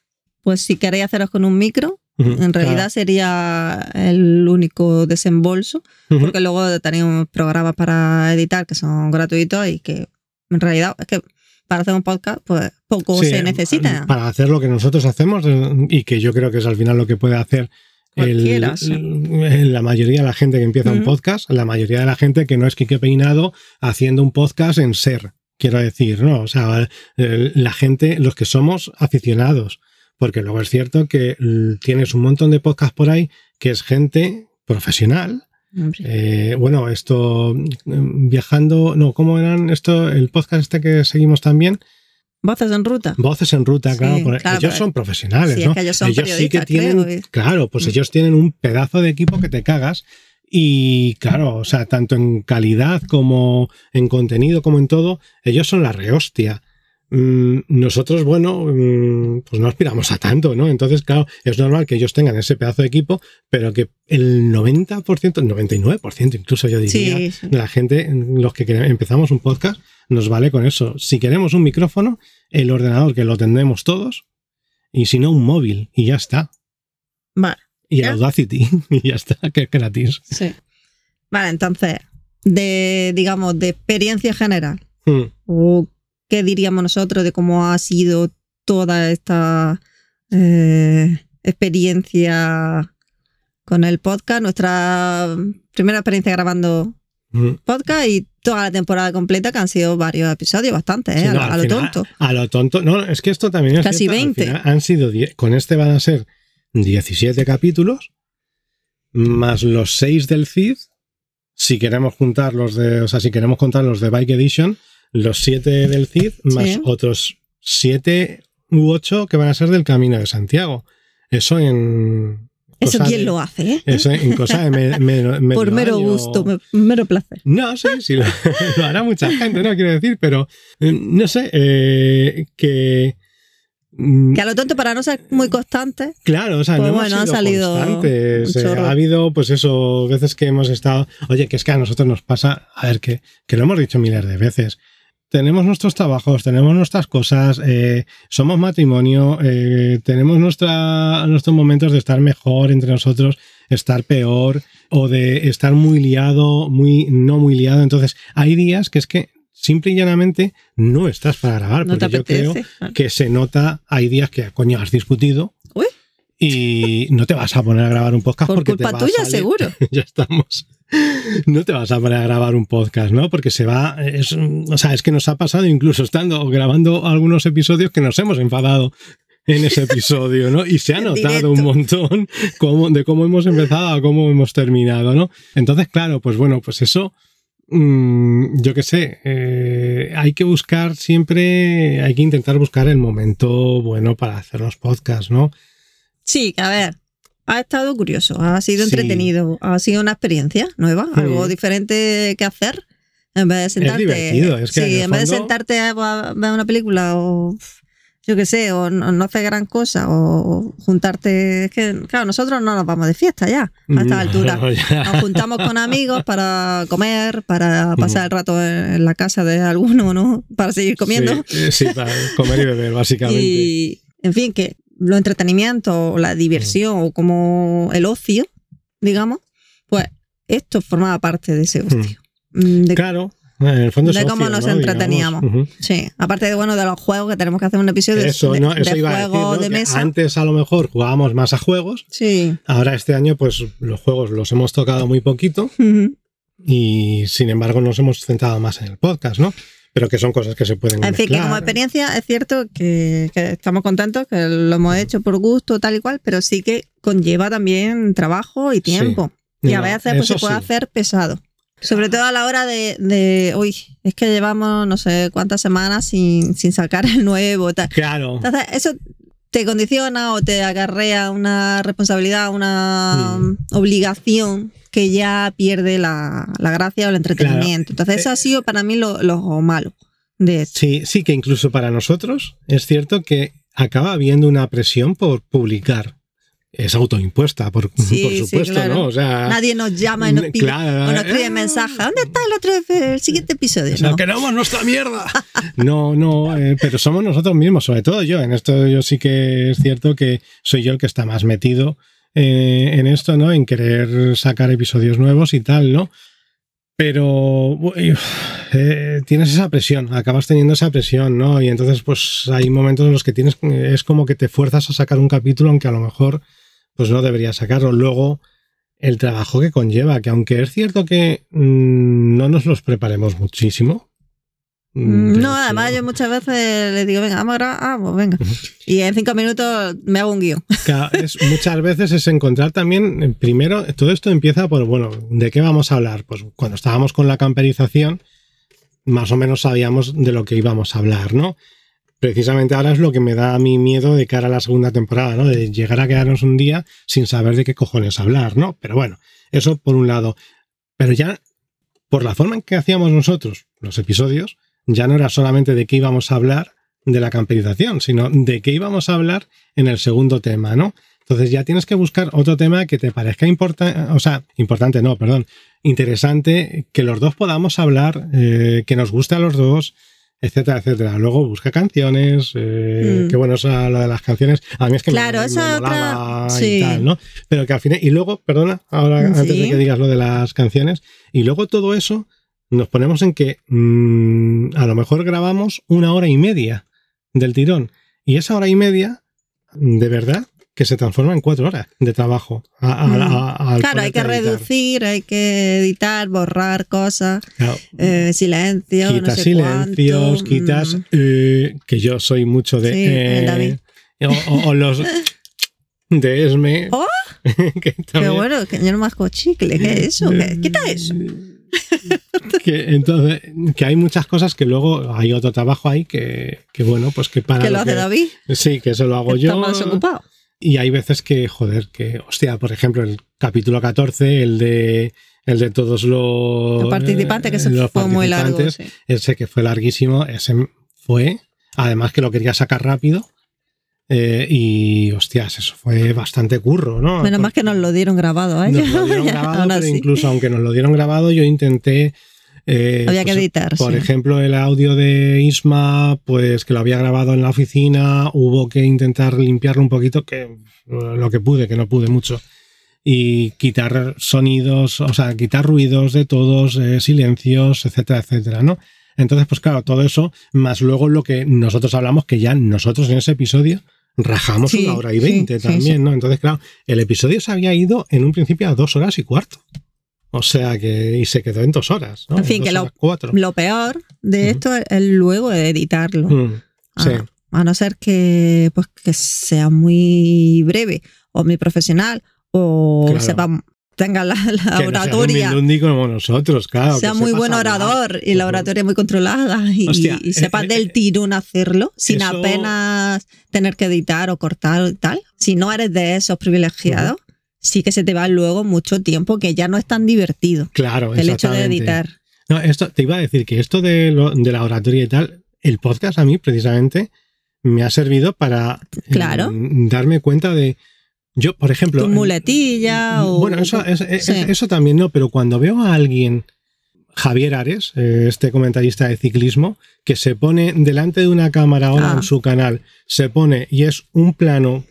pues si queréis haceros con un micro, En realidad sería el único desembolso, Ujú. porque luego tenéis programas para editar que son gratuitos y que en realidad es que para hacer un podcast, pues poco Sí, se necesita. Para hacer lo que nosotros hacemos eh, y que yo creo que es al final lo que puede hacer el- el- la mayoría de la gente que empieza un Ujú. podcast, la mayoría de la gente que no es Quique Peinado haciendo un podcast en ser, quiero decir, ¿no? O sea, la gente, los que somos aficionados, porque luego es cierto que l- tienes un montón de podcasts por ahí que es gente profesional. Eh, bueno, esto mm, viajando, no, ¿cómo eran esto? El podcast este que seguimos también, Voces en ruta. Voces en ruta, Sí, claro, por- claro, ellos son profesionales, sí, es ¿no? que ellos son sí que tienen, creo, y- claro, pues Mm. ellos tienen un pedazo de equipo que te cagas y claro, o sea, tanto en calidad como en contenido como en todo, ellos son la rehostia. Mm, Nosotros, bueno, mm, pues no aspiramos a tanto, ¿no? Entonces, claro, es normal que ellos tengan ese pedazo de equipo, pero que el 90%, el 99% incluso yo diría, Sí, sí. de la gente, los que empezamos un podcast, nos vale con eso. Si queremos un micrófono, el ordenador que lo tendremos todos, y si no, un móvil, y ya está. Vale, Y. Audacity, y ya está, que es gratis. sí. Vale, entonces, de, digamos, de experiencia general, Hmm. o qué diríamos nosotros de cómo ha sido toda esta eh, experiencia con el podcast, nuestra primera experiencia grabando Hmm. podcast y toda la temporada completa, que han sido varios episodios, bastante, ¿eh? Sí, a, no, lo- al a lo final- tonto. A lo tonto. No, es que esto también es. Casi cierto, al 20. final Han sido, con este van a ser 17 capítulos, más los 6 del CID. Si queremos juntar los de. O sea, si queremos contar los de Bike Edition, los 7 del CID, más Sí. otros 7 u 8 que van a ser del Camino de Santiago. Eso en. Eso quién de- lo hace, ¿eh? Eso en cosa de me- me- medio Por mero año. gusto, me- mero placer. No, sí, sí, lo, lo hará mucha gente, no quiero decir, pero eh, no sé, eh, que... mm, Que a lo tonto, para no ser muy constante, Claro, o sea, Pues no hemos bueno, sido salido constantes. Eh, ha habido, pues eso, veces que hemos estado. Oye, que es que a nosotros nos pasa, a ver, que, que lo hemos dicho miles de veces. Tenemos nuestros trabajos, tenemos nuestras cosas, eh, somos matrimonio, eh, tenemos nuestra, nuestros momentos de estar mejor entre nosotros, estar peor, o de estar muy liado, muy no muy liado. Entonces, hay días que es que simple y llanamente no estás para grabar, no te porque yo creo que se nota, hay días que, coño, has discutido Uy. y no te vas a poner a grabar un podcast Por porque culpa te va tuya, a salir- seguro. ya estamos. No te vas a poner a grabar un podcast, ¿no? Porque se va, es, o sea, es que nos ha pasado incluso estando grabando algunos episodios que nos hemos enfadado en ese episodio, ¿no? Y se ha notado un montón cómo, de cómo hemos empezado a cómo hemos terminado, ¿no? Entonces, claro, pues bueno, pues eso, mm, yo qué sé, eh, hay que buscar siempre, hay que intentar buscar el momento bueno para hacer los podcasts, ¿no? Sí, a ver, ha estado curioso, ha sido Sí. entretenido, ha sido una experiencia nueva, Mm. algo diferente que hacer. En vez de sentarte. divertido, es que sí, en vez de sentarte a ver una película o yo qué sé, o no, no hacer gran cosa, o juntarte. Es que, claro, nosotros no nos vamos de fiesta ya, a esta altura. Ya. Nos juntamos con amigos para comer, para pasar el rato en en la casa de alguno, ¿no? Para seguir comiendo. Sí, eh, sí, para comer y beber, básicamente. Y, en fin, que lo entretenimiento, o la diversión, o como el ocio, digamos, pues esto formaba parte de ese ocio. Mm, de- Claro, En el fondo es de cómo ocio, nos ¿no? entreteníamos. Sí, aparte de bueno de los juegos que tenemos que hacer un episodio de- Eso, de, no, de eso a decir, juego ¿no? de Que mesa. Antes a lo mejor jugábamos más a juegos. Sí. Ahora este año, pues los juegos los hemos tocado muy poquito y sin embargo nos hemos centrado más en el podcast, ¿no? Pero que son cosas que se pueden En fin, que como experiencia es cierto que, que estamos contentos, que lo hemos hecho por gusto, tal y cual, pero sí que conlleva también trabajo y tiempo. Y a veces pues, se puede sí. hacer pesado. Sobre todo a la hora de, de, uy, es que llevamos no sé cuántas semanas sin, sin sacar el nuevo. Tal. Claro. Entonces, eso te condiciona o te acarrea una responsabilidad, una Mm. obligación que ya pierde la, la gracia o el entretenimiento. Entonces, eso ha sido para mí lo, lo malo de esto. Sí, sí que incluso para nosotros es cierto que acaba habiendo una presión por publicar. Es autoimpuesta, por, Sí, por sí, supuesto, claro. ¿no? O sea, Nadie nos llama y nos pide Claro, o nos escribe eh, mensaje. ¿Dónde está el otro el siguiente episodio? O sea, No. queremos nuestra mierda. No, no, eh, pero somos nosotros mismos, sobre todo yo. En esto yo sí que es cierto que soy yo el que está más metido eh, en esto, ¿no? En querer sacar episodios nuevos y tal, ¿no? Pero eh, tienes esa presión, acabas teniendo esa presión, ¿no? Y entonces, pues hay momentos en los que tienes, es como que te fuerzas a sacar un capítulo, aunque a lo mejor, pues no deberías sacarlo. Luego, el trabajo que conlleva, que aunque es cierto que mm, no nos los preparemos muchísimo. Mm, No, además yo muchas veces le digo, venga, vamos a grabar, ah, pues venga. Y en cinco minutos me hago un guion. Es- muchas veces es encontrar también, eh, primero, todo esto empieza por, bueno, ¿de qué vamos a hablar? Pues cuando estábamos con la camperización, más o menos sabíamos de lo que íbamos a hablar, ¿no? Precisamente ahora es lo que me da a mí miedo de cara a la segunda temporada, ¿no? De llegar a quedarnos un día sin saber de qué cojones hablar, ¿no? Pero bueno, eso por un lado. Pero ya, por la forma en que hacíamos nosotros los episodios, ya no era solamente de qué íbamos a hablar de la camperización, sino de qué íbamos a hablar en el segundo tema, ¿no? Entonces ya tienes que buscar otro tema que te parezca importante, o sea, importante no, perdón, interesante, que los dos podamos hablar, eh, que nos guste a los dos, etcétera, etcétera. Luego busca canciones, eh, Mm. que bueno, eso, lo de las canciones, a mí es que me- Claro, me, esa molaba otra- y sí. tal, ¿no? Pero que al final, y luego, perdona, ahora Sí. antes de que digas lo de las canciones, y luego todo eso nos ponemos en que mm, a lo mejor grabamos una hora y media del tirón. Y esa hora y media, de verdad, que se transforma en cuatro horas de trabajo. a- a- Mm. a- Claro, hay que reducir, hay que editar, borrar cosas, Claro, eh, silencio, no quitas sé silencios, cuánto, quitas mm. eh, que yo soy mucho de Sí, eh, David. o, o- o los de Esme. Oh, que bueno, que yo no masco chicle, ¿qué es eso? ¿Qué- Quita eso. Que entonces que hay muchas cosas que luego hay otro trabajo ahí que, que bueno pues que para Que lo hace David, sí que eso lo hago que yo está más ocupado. y hay veces que joder que hostia por ejemplo el capítulo 14 el de el de todos los Los participantes, que se los fue muy largo. sí. ese que fue larguísimo ese fue además que lo quería sacar rápido eh, y hostias eso fue bastante curro no Menos más que nos lo dieron grabado, ¿eh? nos lo dieron grabado, pero incluso aunque nos lo dieron grabado, yo intenté. eh, Había que pues, editar, Por sí. ejemplo, el audio de Isma, pues que lo había grabado en la oficina, hubo que intentar limpiarlo un poquito, que eh, lo que pude, que no pude mucho. Y quitar sonidos, o sea, quitar ruidos de todos, eh, silencios, etcétera, etcétera, ¿no? Entonces, pues claro, todo eso, más luego lo que nosotros hablamos, que ya nosotros en ese episodio rajamos Sí, una hora y veinte sí, también, sí. ¿no? Entonces, claro, el episodio se había ido en un principio a dos horas y cuarto. O sea que, y se quedó en dos horas, ¿no? En fin, que lo-. Lo peor de Ujú. esto es luego de editarlo. Mm, sí. A, a no ser que, pues, que sea muy breve o muy profesional o Claro. sepa, tenga la, la Que no oratoria. mindundi como nosotros, claro. sea que muy buen hablar. orador y la oratoria muy controlada y, Hostia, y sepas eh, del eh, tirón hacerlo sin eso- apenas tener que editar o cortar y tal. Si no eres de esos privilegiados, sí que se te va luego mucho tiempo que ya no es tan divertido Claro, el hecho de editar. No, esto te iba a decir que esto de, lo- de la oratoria y tal, el podcast a mí precisamente me ha servido para eh, Claro. darme cuenta de. Yo, por ejemplo. Tu muletilla o... Bueno, eso, es- es- Sí. eso también no, pero cuando veo a alguien, Javier Ares, eh, este comentarista de ciclismo, que se pone delante de una cámara ahora Ah. en su canal, se pone y es un plano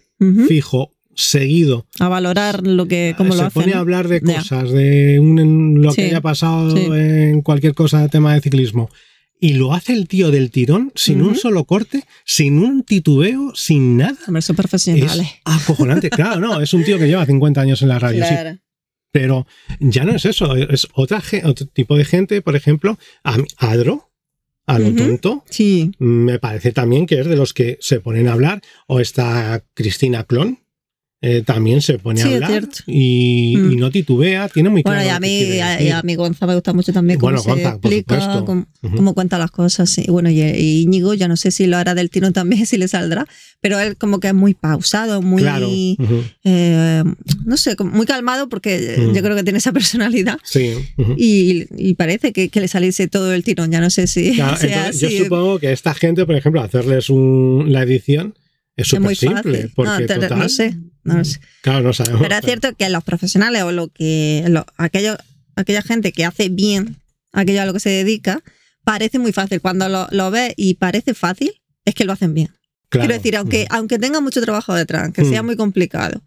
fijo seguido A valorar lo que, cómo se lo hacen. pone a hablar de cosas, de un- lo que haya pasado sí. en cualquier cosa de tema de ciclismo. Y lo hace el tío del tirón, sin un solo corte, sin un titubeo, sin nada. Hombre, son Es profesionales. acojonante. claro, no, es un tío que lleva 50 años en la radio, sí, Claro. pero ya no es eso, es otra, otro tipo de gente, por ejemplo, a Adro, a lo tonto, Sí. me parece también que es de los que se ponen a hablar, o está Cristina Clon, eh, también se pone a hablar y, Mm. y no titubea, tiene muy claro. Bueno, y y a mí Gonza me gusta mucho también cómo Bueno, se Gonza, explica, cómo, cuenta las cosas. sí. Bueno, y, y Íñigo, ya no sé si lo hará del tirón también, si le saldrá, pero él como que es muy pausado, muy, Claro. eh, no sé, muy calmado porque Mm. yo creo que tiene esa personalidad. Sí. Y, y parece que, que le saliese todo el tirón, ya no sé si Claro, sea entonces, yo supongo que esta gente, por ejemplo, hacerles un- la edición es súper simple. fácil. Porque no, te- total, no sé, no sé. Claro, no sabemos. Pero es cierto que los profesionales o lo que lo- aquello, aquella gente que hace bien aquello a lo que se dedica, parece muy fácil. Cuando lo, lo ves y parece fácil, es que lo hacen bien. Claro, Quiero decir, aunque, aunque tenga mucho trabajo detrás, que sea Mm. muy complicado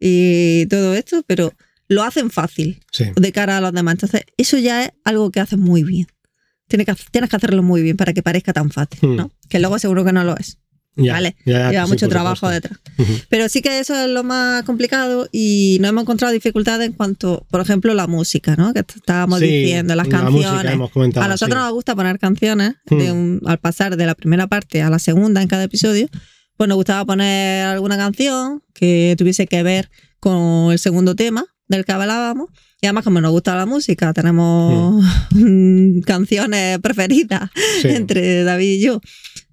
y todo esto, pero lo hacen fácil Sí. de cara a los demás. Entonces, eso ya es algo que hacen muy bien. Tienes que, tienes que hacerlo muy bien para que parezca tan fácil, Mm. ¿no? Que luego seguro que no lo es. Ya, ¿vale? ya, ya, Lleva sí, mucho trabajo detrás. Pero sí que eso es lo más complicado y no hemos encontrado dificultades en cuanto, por ejemplo, la música, ¿no? Que estábamos Sí, diciendo, las la canciones. hemos a nosotros sí. nos gusta poner canciones de un- al pasar de la primera parte a la segunda en cada episodio. Pues nos gustaba poner alguna canción que tuviese que ver con el segundo tema del que hablábamos. Y además, como nos gusta la música, tenemos canciones preferidas Sí. entre David y yo,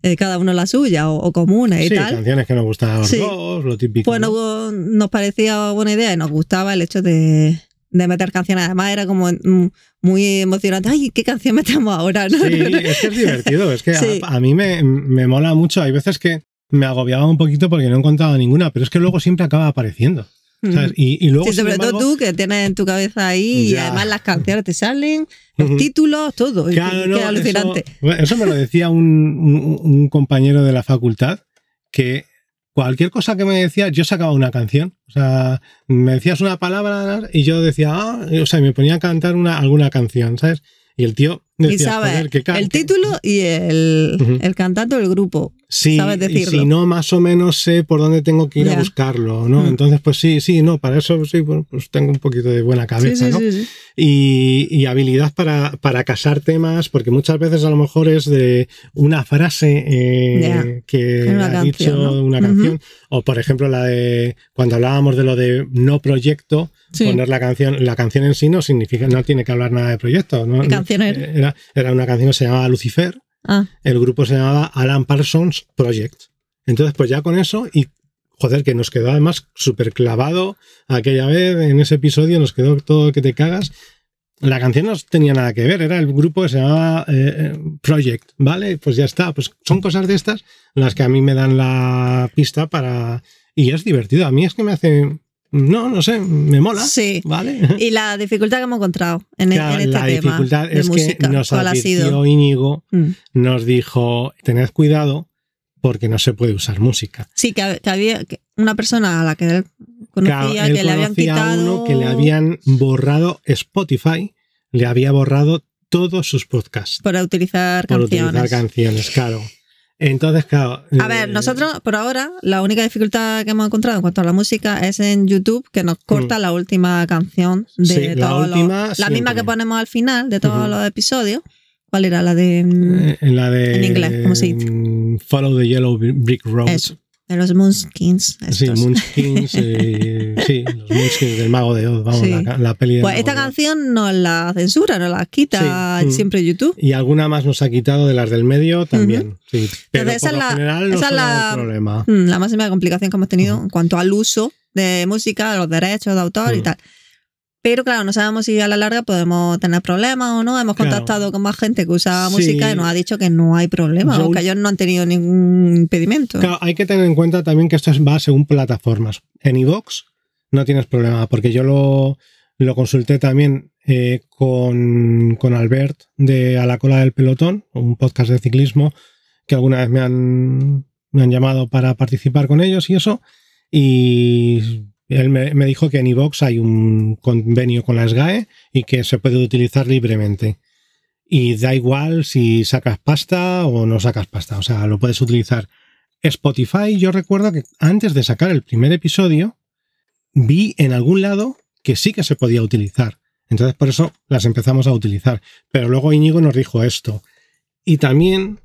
eh, cada uno la suya o, o comunes y Sí, tal. canciones que nos gustan a los Sí. dos, lo típico. Pues ¿no? nos, parecía buena idea y nos gustaba el hecho de, de meter canciones. Además, era como mm, muy emocionante. Ay, ¿qué canción metemos ahora? ¿no? Sí, es que es divertido. Es que a- Sí. a, mí me, me mola mucho. Hay veces que me agobiaba un poquito porque no encontraba ninguna, pero es que luego siempre acaba apareciendo. ¿Sabes? Y, y luego, Sí, sobre todo embargo, tú que tienes en tu cabeza ahí y Ya. además las canciones te salen, los títulos, todo. Y Claro, no, alucinante. Eso, eso me lo decía un, un- un compañero de la facultad, que cualquier cosa que me decía, yo sacaba una canción. O sea, me decías una palabra y yo decía, ah, o sea, y me ponía a cantar una, alguna canción, ¿sabes? Y el tío Y sabes el título y el, Ujú. el cantante o el grupo. Sí, sabes y decirlo. si no, más o menos sé por dónde tengo que ir a buscarlo, ¿no? Mm. Entonces, pues sí, sí, no, para eso sí, bueno, pues tengo un poquito de buena cabeza, sí, sí, ¿no? sí, y, y habilidad para, para casar temas, porque muchas veces a lo mejor es de una frase eh, que una ha canción, dicho ¿no? una canción, o por ejemplo la de cuando hablábamos de lo de no proyecto, poner la canción, la canción en sí no significa, no tiene que hablar nada de proyecto, ¿no? ¿Qué canción era? Era, era una canción que se llamaba Lucifer, Ah, el grupo se llamaba Alan Parsons Project. Entonces, pues ya con eso, y joder, que nos quedó además súper clavado aquella vez en ese episodio, nos quedó todo que te cagas. La canción no tenía nada que ver, era el grupo que se llamaba eh, Project, ¿vale? Pues ya está, pues son cosas de estas las que a mí me dan la pista para... Y es divertido, a mí es que me hace... No, no sé, me mola, sí. ¿vale? Y la dificultad que hemos encontrado en, Claro, en este la tema dificultad de es música, que nos ¿cuál ha sido? advirtió Íñigo Mm. nos dijo, tened cuidado porque no se puede usar música. Sí, que, que había que una persona a la que él conocía él que le habían quitado. uno que le habían borrado Spotify, le había borrado todos sus podcasts Para utilizar por canciones. utilizar canciones, claro. Entonces, claro. A ver, eh, nosotros por ahora la única dificultad que hemos encontrado en cuanto a la música es en YouTube que nos corta la última canción de Mm. Sí, la todos los- última la siempre. misma que ponemos al final de todos los episodios. ¿Cuál era la de mm, eh, en la de. en inglés, ¿cómo se dice? mm, Follow the Yellow Brick Road. eso, de los Moonskins? Sí? Moonskins, eh, sí, los Moonskins del Mago de Oz, vamos, Sí. la, la peli del Pues Mago esta de Oz. canción nos la censura, nos la quita Sí, mm. siempre YouTube. Y alguna más nos ha quitado de las del medio también. sí. Pero Entonces, esa por lo la- general no esa es la- problema. Mm, La máxima complicación que hemos tenido en cuanto al uso de música, los derechos de autor y Mm. tal. Pero claro, no sabemos si a la larga podemos tener problemas o no. Hemos Claro. contactado con más gente que usa Sí. música y nos ha dicho que no hay problema Yo- o que ellos no han tenido ningún impedimento. Claro, hay que tener en cuenta también que esto es- va según plataformas. En iVoox no tienes problema, porque yo lo, lo consulté también eh, con, con Albert de A la cola del pelotón, un podcast de ciclismo que alguna vez me han, me han llamado para participar con ellos y eso. y él me, dijo que en iVox hay un convenio con la SGAE y que se puede utilizar libremente. Y da igual si sacas pasta o no sacas pasta, o sea, lo puedes utilizar. Spotify, yo recuerdo que antes de sacar el primer episodio, vi en algún lado que sí que se podía utilizar. Entonces por eso las empezamos a utilizar. Pero luego Íñigo nos dijo esto. Y también,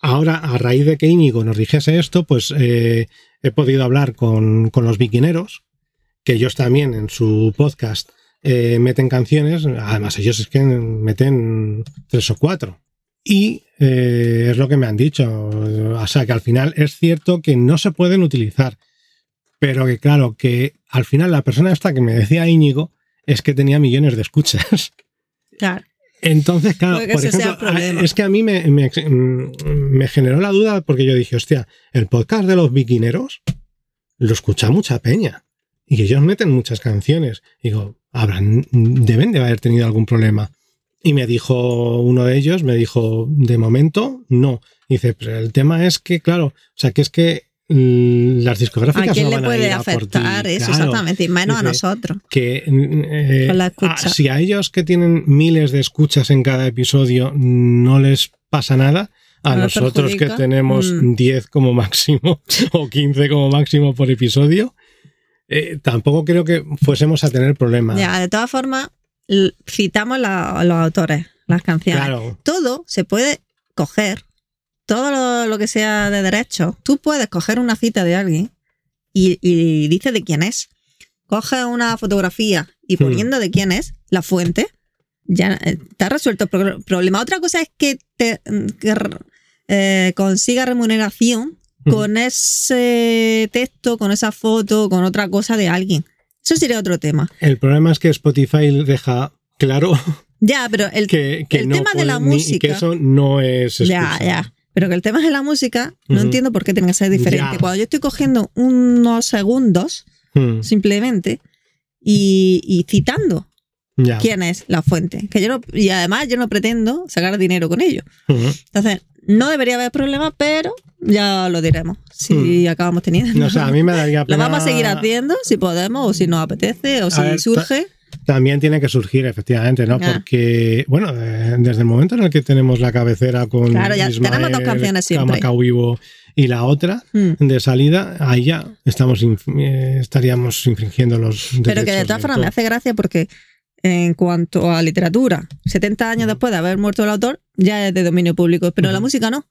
ahora a raíz de que Íñigo nos dijese esto, pues eh, he podido hablar con, con los biquineros, que ellos también en su podcast eh, meten canciones, además ellos es que meten tres o cuatro. Y eh, es lo que me han dicho, o sea que al final es cierto que no se pueden utilizar, pero que claro, que al final la persona esta que me decía Íñigo es que tenía millones de escuchas. Claro. Entonces, claro, por ejemplo, es que a mí me, me- me generó la duda porque yo dije, hostia, el podcast de los biquineros lo escucha mucha peña y ellos meten muchas canciones. Digo, habrán, deben de haber tenido algún problema. Y me dijo uno de ellos, me dijo, de momento, no. Dice, pero el tema es que, claro, o sea, que es que mm, las ¿A discográficas quién no le van a puede a afectar eso? Claro. Exactamente, y menos a Dice, nosotros. que eh, Con la escucha. ah, si a ellos que tienen miles de escuchas en cada episodio no les pasa nada, a nosotros que perjudica. tenemos Mm. 10 como máximo o 15 como máximo por episodio, eh, tampoco creo que fuésemos a tener problemas. Ya, de todas formas, citamos la- los autores, las canciones. claro, Todo se puede coger, todo lo, lo que sea de derecho. Tú puedes coger una cita de alguien y, y dice de quién es. Coge una fotografía y Hmm. poniendo de quién es, la fuente, ya eh, ha resuelto el pro- problema. Otra cosa es que te que r- eh, consiga remuneración. Con ese texto, con esa foto, con otra cosa de alguien. Eso sería otro tema. el problema es que Spotify deja claro Ya, pero el, que, que el no tema de la ni- música- que eso no es Ya, excusa. ya. Pero que el tema de la música, no entiendo por qué tiene que ser diferente. Ya. Cuando yo estoy cogiendo unos segundos, simplemente, y, y citando ya. quién es la fuente. Que yo no, y además yo no pretendo sacar dinero con ello. Entonces, no debería haber problema, pero ya lo diremos si acabamos teniendo. Hmm. No sé, a mí me daría Lo pena. vamos a seguir haciendo si podemos, o si nos apetece, o si ver, surge. También tiene que surgir, efectivamente, ¿no? Porque, bueno, desde el momento en el que tenemos la cabecera con Claro, ya Ismael, tenemos dos canciones siempre. Vivo y la otra Mm. de salida, ahí ya estamos inf- eh, estaríamos infringiendo los Pero que de todas formas me hace gracia porque en cuanto a literatura, 70 años después de haber muerto el autor, ya es de dominio público, pero la música no.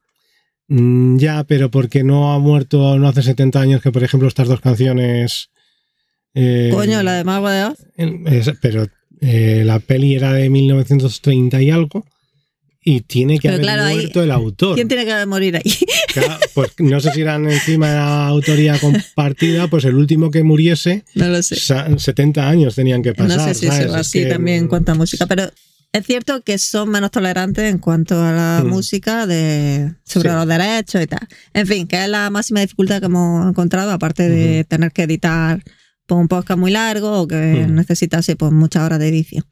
Mm, ya, pero porque no ha muerto no hace 70 años que, por ejemplo, estas dos canciones... eh, Coño, la de Mago de Oz. pero eh, la peli era de 1930 y algo y tiene que Pero haber claro, ahí- muerto el autor. ¿Quién tiene que morir ahí? Claro, pues no sé si eran encima de la autoría compartida, pues el último que muriese, No lo sé. sa- 70 años tenían que pasar. no sé si ¿sabes? es así que, también en cuanto a música, pero es cierto que son menos tolerantes en cuanto a la Mm. música de sobre Sí. los derechos y tal. En fin, que es la máxima dificultad que hemos encontrado, aparte de tener que editar pues, un podcast muy largo o que Mm. necesitase pues, muchas horas de edición.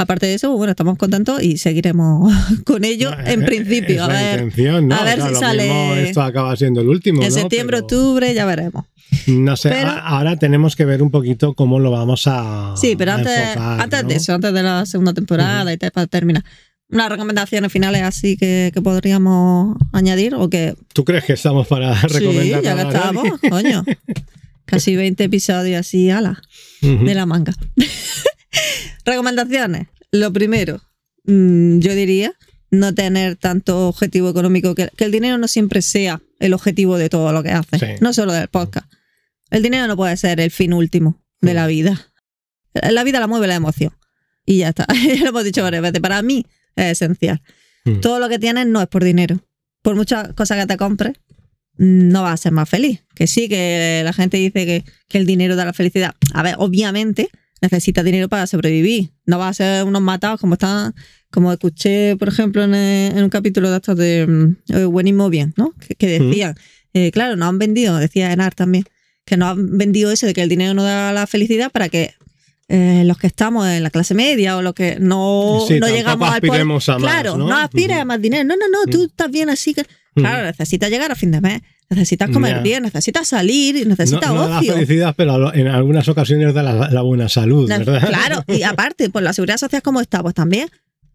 Aparte de eso, bueno, estamos contentos y seguiremos con ello No, en eh, principio. es A ver, intención, ¿no? a ver Claro, si lo sale mismo esto acaba siendo el último. en ¿no? septiembre, Pero, octubre, ya veremos. No sé, Pero- ahora tenemos que ver un poquito cómo lo vamos a. Sí, pero antes, enfocar, antes ¿no? de eso, antes de la segunda temporada y tal, para terminar. Unas recomendaciones finales así que, que podríamos añadir o que ¿Tú crees que estamos para sí, recomendar ya que estamos, coño. Casi 20 episodios así, ala, Ujú. de la manga. recomendaciones. Lo primero, mm, yo diría no tener tanto objetivo económico, que, que el dinero no siempre sea el objetivo de todo lo que haces, Sí. no solo del podcast. El dinero no puede ser el fin último de Mm. la vida. La vida la mueve la emoción. Y ya está. ya lo hemos dicho varias veces. Para mí es esencial. Mm. Todo lo que tienes no es por dinero. Por muchas cosas que te compres, mm, no vas a ser más feliz. Que sí, que la gente dice que, que el dinero da la felicidad. A ver, obviamente necesitas dinero para sobrevivir. No vas a ser unos matados como están, como escuché, por ejemplo, en, eh, en un capítulo de estos de Buenismo Bien, ¿no? Que, que decían, eh, claro, nos han vendido, decía Enar también, que nos han vendido eso de que el dinero no da la felicidad para que eh, los que estamos en la clase media o los que no, Sí, no llegamos al poder. a más, Claro, ¿no? no, aspires a más dinero. No, no, no, tú estás bien así que. Claro, necesitas llegar a fin de mes, necesitas comer Ya. bien, necesitas salir, necesitas no, no da ocio. felicidad, pero en algunas ocasiones da la, la buena salud, ¿verdad? Claro, y aparte, pues la seguridad social como está, pues también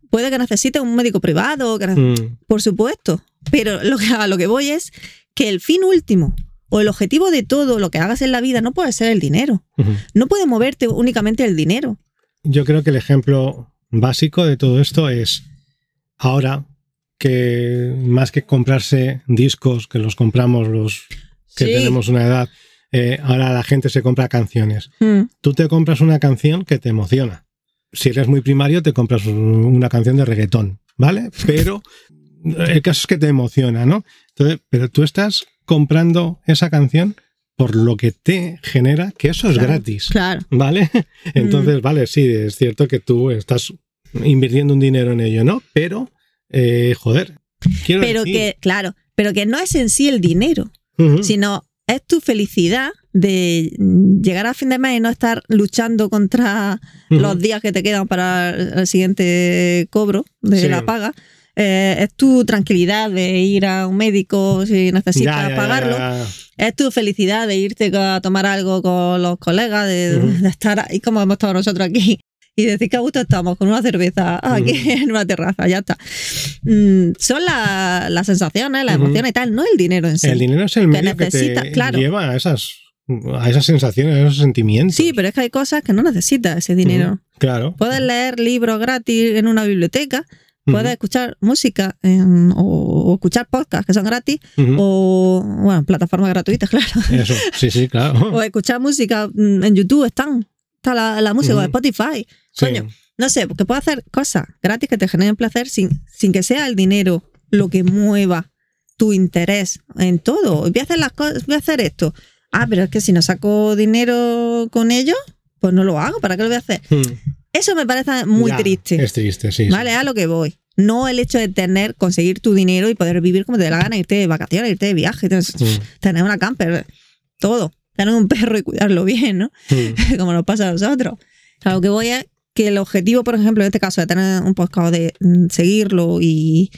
puede que necesite un médico privado, que Mm, por supuesto. Pero lo que, a lo que voy es que el fin último o el objetivo de todo lo que hagas en la vida no puede ser el dinero. ujú. No puede moverte únicamente el dinero. Yo creo que el ejemplo básico de todo esto es ahora que más que comprarse discos, que los compramos los que Sí. tenemos una edad, eh, ahora la gente se compra canciones. Mm, Tú te compras una canción que te emociona. Si eres muy primario, te compras un- una canción de reggaetón, ¿vale? Pero el caso es que te emociona, ¿no? Entonces, pero tú estás comprando esa canción por lo que te genera, que eso es Claro. gratis. Claro. ¿Vale? Entonces, vale, sí, es cierto que tú estás invirtiendo un dinero en ello, ¿no? Pero, eh, joder, quiero Pero decir- que, claro, pero que no es en sí el dinero, sino es tu felicidad de llegar a fin de mes y no estar luchando contra los días que te quedan para el siguiente cobro de Sí. la paga. Eh, es tu tranquilidad de ir a un médico si necesitas Ya, ya, ya, pagarlo. ya. Es tu felicidad de irte a tomar algo con los colegas, de, de estar ahí como hemos estado nosotros aquí y decir que a gusto estamos con una cerveza aquí Ujú. en una terraza, ya está. Mm, son la- las sensaciones, las Ujú. emociones y tal, no el dinero en sí. El dinero es el medio que, necesita- te claro. lleva a esas, a esas sensaciones, a esos sentimientos. Sí, pero es que hay cosas que no necesitas ese dinero. Claro. Puedes leer libros gratis en una biblioteca, puedes escuchar música en- o, escuchar podcasts que son gratis, Ujú. o, bueno, plataformas gratuitas, claro. Eso, sí, sí, claro. o escuchar música mm, en YouTube, están. Está la, la música, o Spotify. Sí. Coño, no sé, porque puedes hacer cosas gratis que te generen placer sin, sin que sea el dinero lo que mueva tu interés en todo. Voy a hacer las cosas, voy a hacer esto. Ah, pero es que si no saco dinero con ello, pues no lo hago. ¿Para qué lo voy a hacer? Mm. Eso me parece muy Ya, triste. Es triste, sí. sí. ¿Vale? A lo que voy. No el hecho de tener, conseguir tu dinero y poder vivir como te dé la gana, irte de vacaciones, irte de viaje, tener- Mm. tener una camper, todo. Tener un perro y cuidarlo bien, ¿no? Mm. como nos pasa a nosotros. A lo que voy es que el objetivo, por ejemplo, en este caso, de tener un podcast, de mm, seguirlo y,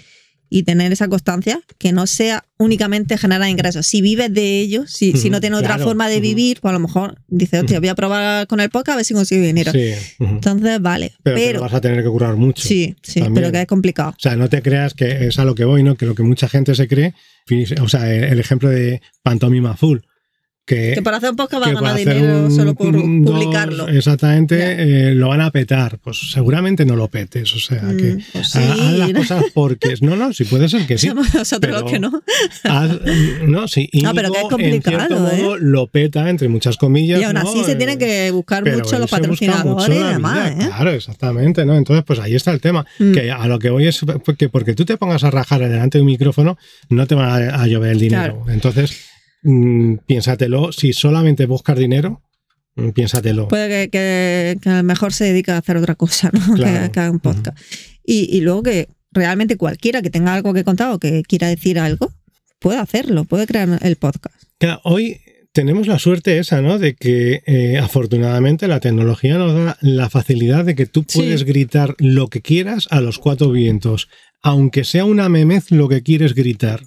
y tener esa constancia, que no sea únicamente generar ingresos. Si vives de ello, si, si no tienes otra forma de vivir, pues a lo mejor dices, hostia, voy a probar con el podcast a ver si consigo dinero. Sí. Entonces, vale. Pero, vas a tener que currar mucho. sí, sí, también. pero que es complicado. O sea, no te creas que es a lo que voy, ¿no? Que lo que mucha gente se cree, o sea, el ejemplo de Pantomima Full, que, Que para hacer un podcast va a ganar dinero un- solo por un- dos, publicarlo. exactamente, eh, lo van a petar. Pues seguramente no lo petes, o sea, que Mm, pues ha- haz las cosas porque... No, no, sí puede ser que sí. Nosotros que no. Haz- no, sí, No, pero que es Íñigo, en cierto complicado, ¿eh? modo, lo peta, entre muchas comillas. Y aún así ¿no? se tienen que buscar pero mucho los busca mucho patrocinadores y demás, ¿eh? Claro, exactamente, ¿no? Entonces, pues ahí está el tema. Mm. Que a lo que voy es que porque tú te pongas a rajar delante de un micrófono, no te va a, a llover el dinero. Entonces, mm, piénsatelo. Si solamente buscas dinero, mm, piénsatelo. Puede que, que, que a lo mejor se dedica a hacer otra cosa, ¿no? Claro. Que, haga un podcast. y, y luego que realmente cualquiera que tenga algo que contar o que quiera decir algo, puede hacerlo, puede crear el podcast. Claro, hoy tenemos la suerte esa, ¿no? De que eh, afortunadamente la tecnología nos da la facilidad de que tú Sí. puedes gritar lo que quieras a los cuatro vientos, aunque sea una memez lo que quieres gritar.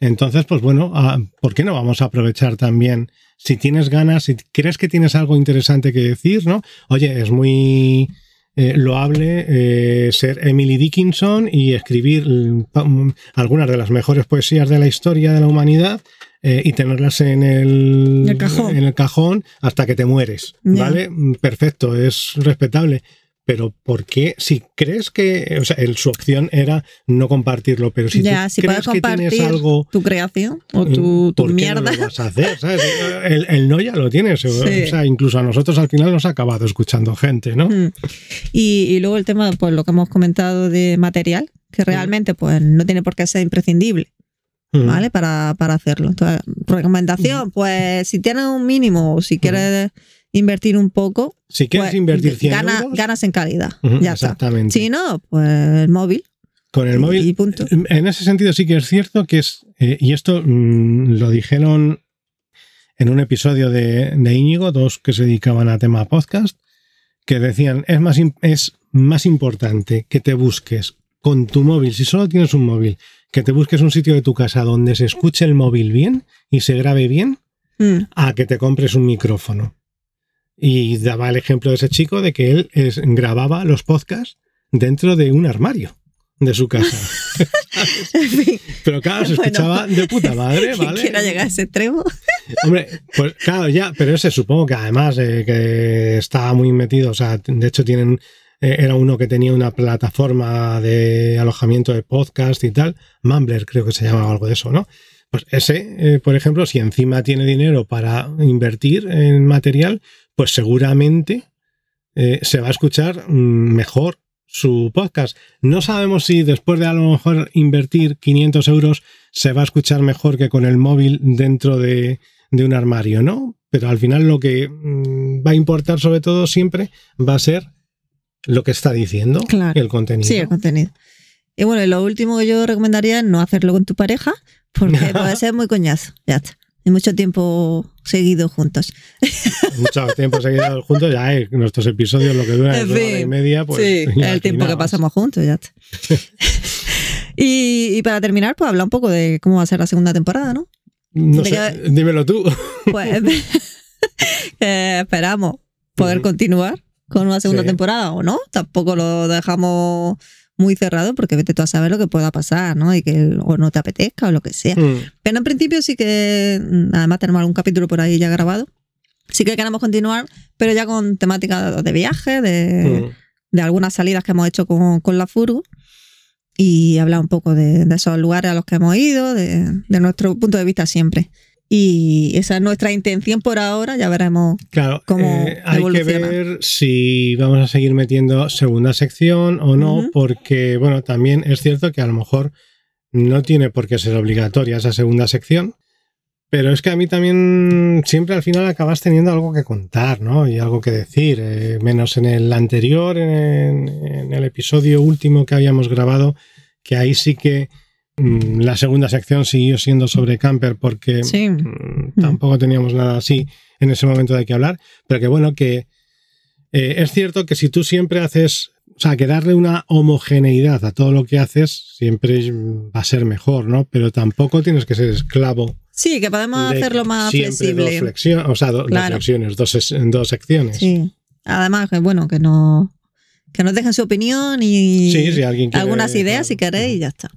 Entonces, pues bueno, ah, ¿por qué no vamos a aprovechar también? Si tienes ganas, si crees que tienes algo interesante que decir, ¿no? Oye, es muy eh, loable eh, ser Emily Dickinson y escribir mm, algunas de las mejores poesías de la historia de la humanidad eh, y tenerlas en el, El cajón. en el cajón hasta que te mueres. ¿vale? Mm, Perfecto, es respetable. Pero ¿por qué? Si crees que, o sea, el- su opción era no compartirlo, pero si ya, tú si crees puedes que tienes algo tu creación o Mm, tu, tu ¿por qué mierda. No lo vas a hacer, ¿sabes? El, el no ya lo tienes. O sea, incluso a nosotros al final nos ha acabado escuchando gente, ¿no? Mm. Y, y luego el tema, pues lo que hemos comentado de material, que realmente pues no tiene por qué ser imprescindible, Mm. ¿vale? Para, para hacerlo. Entonces, recomendación, pues si tienes un mínimo o si quieres invertir un poco, Si quieres pues, invertir 100 gana- euros, ganas en calidad. Ya está. exactamente. Si no, pues el móvil. con el móvil. Y punto. En ese sentido sí que es cierto que es, eh, y esto mm, lo dijeron en un episodio de, de Íñigo, dos que se dedicaban a tema podcast, que decían, es más, es más importante que te busques con tu móvil, si solo tienes un móvil, que te busques un sitio de tu casa donde se escuche el móvil bien y se grabe bien, Mm, a que te compres un micrófono. Y daba el ejemplo de ese chico de que él es- grababa los podcasts dentro de un armario de su casa. Pero claro, se Bueno. escuchaba de puta madre, ¿vale? quiera llegar a ese extremo. Hombre, pues claro, ya, pero ese supongo que además eh, que estaba muy metido, o sea, de hecho tienen, eh, era uno que tenía una plataforma de alojamiento de podcast y tal, Mumbler creo que se llamaba algo de eso, ¿no? Pues ese, eh, por ejemplo, si encima tiene dinero para invertir en material, pues seguramente eh, se va a escuchar mm, mejor su podcast. No sabemos si después de a lo mejor invertir 500 euros se va a escuchar mejor que con el móvil dentro de, de un armario, ¿no? Pero al final lo que mm, va a importar sobre todo siempre va a ser lo que está diciendo Claro. el contenido. Sí, el contenido. Y bueno, y lo último que yo recomendaría es no hacerlo con tu pareja, porque puede ser muy coñazo. Ya está. Y mucho tiempo seguido juntos. Mucho tiempo seguido juntos, ya eh, nuestros episodios lo que duran es una hora y media, pues sí, el tiempo que pasamos juntos, ya y, y para terminar, pues hablar un poco de cómo va a ser la segunda temporada, ¿no? No Te sé, queda- dímelo tú. Pues eh, esperamos poder continuar con una segunda Sí. temporada o no. Tampoco lo dejamos muy cerrado porque vete tú a saber lo que pueda pasar, ¿no? Y que o no te apetezca o lo que sea. Mm, Pero en principio sí que, mm, además tenemos algún capítulo por ahí ya grabado. Sí que queremos continuar, pero ya con temática de viaje, de, mm. de algunas salidas que hemos hecho con, con la Furgo y hablar un poco de, de esos lugares a los que hemos ido, de, de nuestro punto de vista siempre. Y esa es nuestra intención por ahora, ya veremos. Claro, cómo eh, hay que ver si vamos a seguir metiendo segunda sección o no, porque, bueno, también es cierto que a lo mejor no tiene por qué ser obligatoria esa segunda sección, pero es que a mí también siempre al final acabas teniendo algo que contar, ¿no? Y algo que decir, eh, menos en el anterior, en, en el episodio último que habíamos grabado, que ahí sí que la segunda sección siguió siendo sobre camper porque Sí. Mm, tampoco teníamos nada así en ese momento de que hablar, pero que bueno, que eh, es cierto que si tú siempre haces, o sea, que darle una homogeneidad a todo lo que haces siempre va a ser mejor, ¿no? Pero tampoco tienes que ser esclavo. Sí, que podemos de hacerlo más flexible. Dos flexiones, o sea, do- dos flexiones, dos, dos secciones. Sí. Además, que bueno, que no que nos dejen su opinión y Sí, si alguien quiere- algunas ideas si claro. queréis y ya está.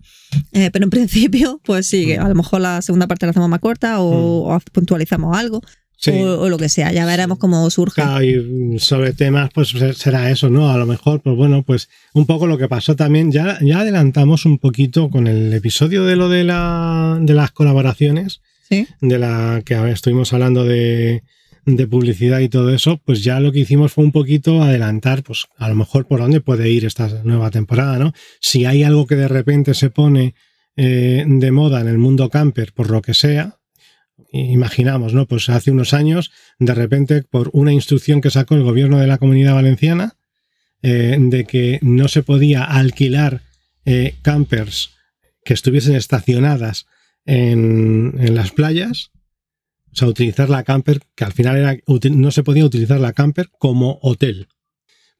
Eh, pero en principio, pues sí, que a lo mejor la segunda parte la hacemos más corta o, o puntualizamos algo Sí. o, o lo que sea. Ya veremos cómo surge. Claro, y sobre temas, pues será eso, ¿no? A lo mejor, pues bueno, pues un poco lo que pasó también, ya, ya adelantamos un poquito con el episodio de lo de, la, de las colaboraciones, Sí. de la que estuvimos hablando de, de publicidad y todo eso, pues ya lo que hicimos fue un poquito adelantar, pues a lo mejor por dónde puede ir esta nueva temporada, ¿no? Si hay algo que de repente se pone eh, de moda en el mundo camper, por lo que sea, imaginamos, ¿no? Pues hace unos años, de repente, por una instrucción que sacó el gobierno de la comunidad valenciana, eh, de que no se podía alquilar eh, campers que estuviesen estacionadas en, en las playas, o sea, utilizar la camper, que al final era, no se podía utilizar la camper como hotel.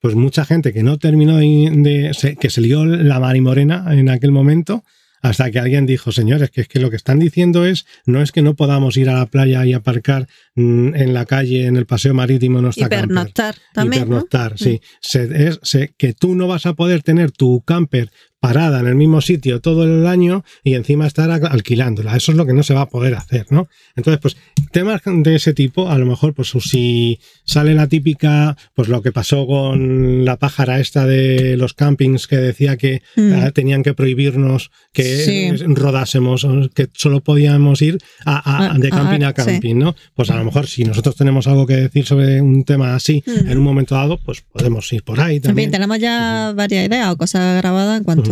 Pues mucha gente que no terminó de, que se lió la marimorena en aquel momento, hasta que alguien dijo, señores, que es que lo que están diciendo es, no es que no podamos ir a la playa y aparcar mm, en la calle, en el paseo marítimo, nuestra Y camper. pernoctar también. ¿no? Mm. Hipernoctar, sí. Se- es, se- que tú no vas a poder tener tu camper parada en el mismo sitio todo el año y encima estar alquilándola. Eso es lo que no se va a poder hacer, ¿no? Entonces, pues, temas de ese tipo, a lo mejor, pues si sale la típica, pues lo que pasó con la pájara esta de los campings que decía que Mm. eh, tenían que prohibirnos que Sí. rodásemos, que solo podíamos ir a, a- Ah, de ah, camping a camping, ¿no? Pues a lo mejor si nosotros tenemos algo que decir sobre un tema así Mm. en un momento dado, pues podemos ir por ahí En fin, también. tenemos ya varias ideas o cosas grabadas en cuanto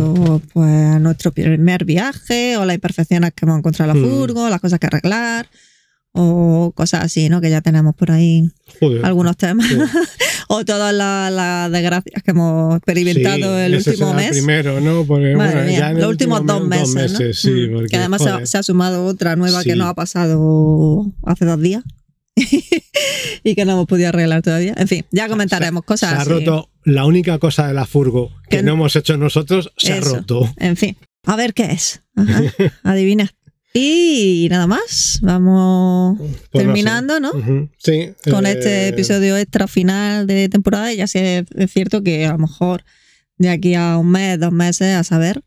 pues, a nuestro primer viaje o las imperfecciones que hemos encontrado en la Mm. furgo, las cosas que arreglar o cosas así, ¿no? Que ya tenemos por ahí Joder. algunos temas. O todas las, desgracias que hemos experimentado Sí, el último mes. primero, ¿no? Porque, bueno, ya en los últimos último dos mes- meses, ¿no? sí, Mm, porque, que además se ha, joder. se ha sumado otra nueva que nos ha pasado hace dos días y que no hemos podido arreglar todavía. En fin, ya comentaremos se cosas ha así. roto la única cosa de la furgo que Que no hemos hecho nosotros, se Eso. ha roto. En fin, A ver qué es. Ajá, adivina. Y nada más, vamos Pues no sé. terminando, ¿no? Ujú, Sí. Con eh, este episodio extra final de temporada. Y ya sí es, es cierto que a lo mejor de aquí a un mes, dos meses, a saber,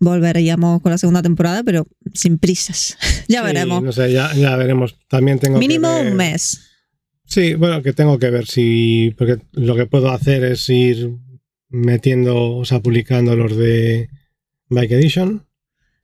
volveríamos con la segunda temporada, pero sin prisas. ya sí, veremos. No sé, ya, ya veremos. También tengo que Mínimo ver- un mes. Sí, bueno, que tengo que ver si. Porque lo que puedo hacer es ir metiendo, o sea, publicando los de Bike Edition.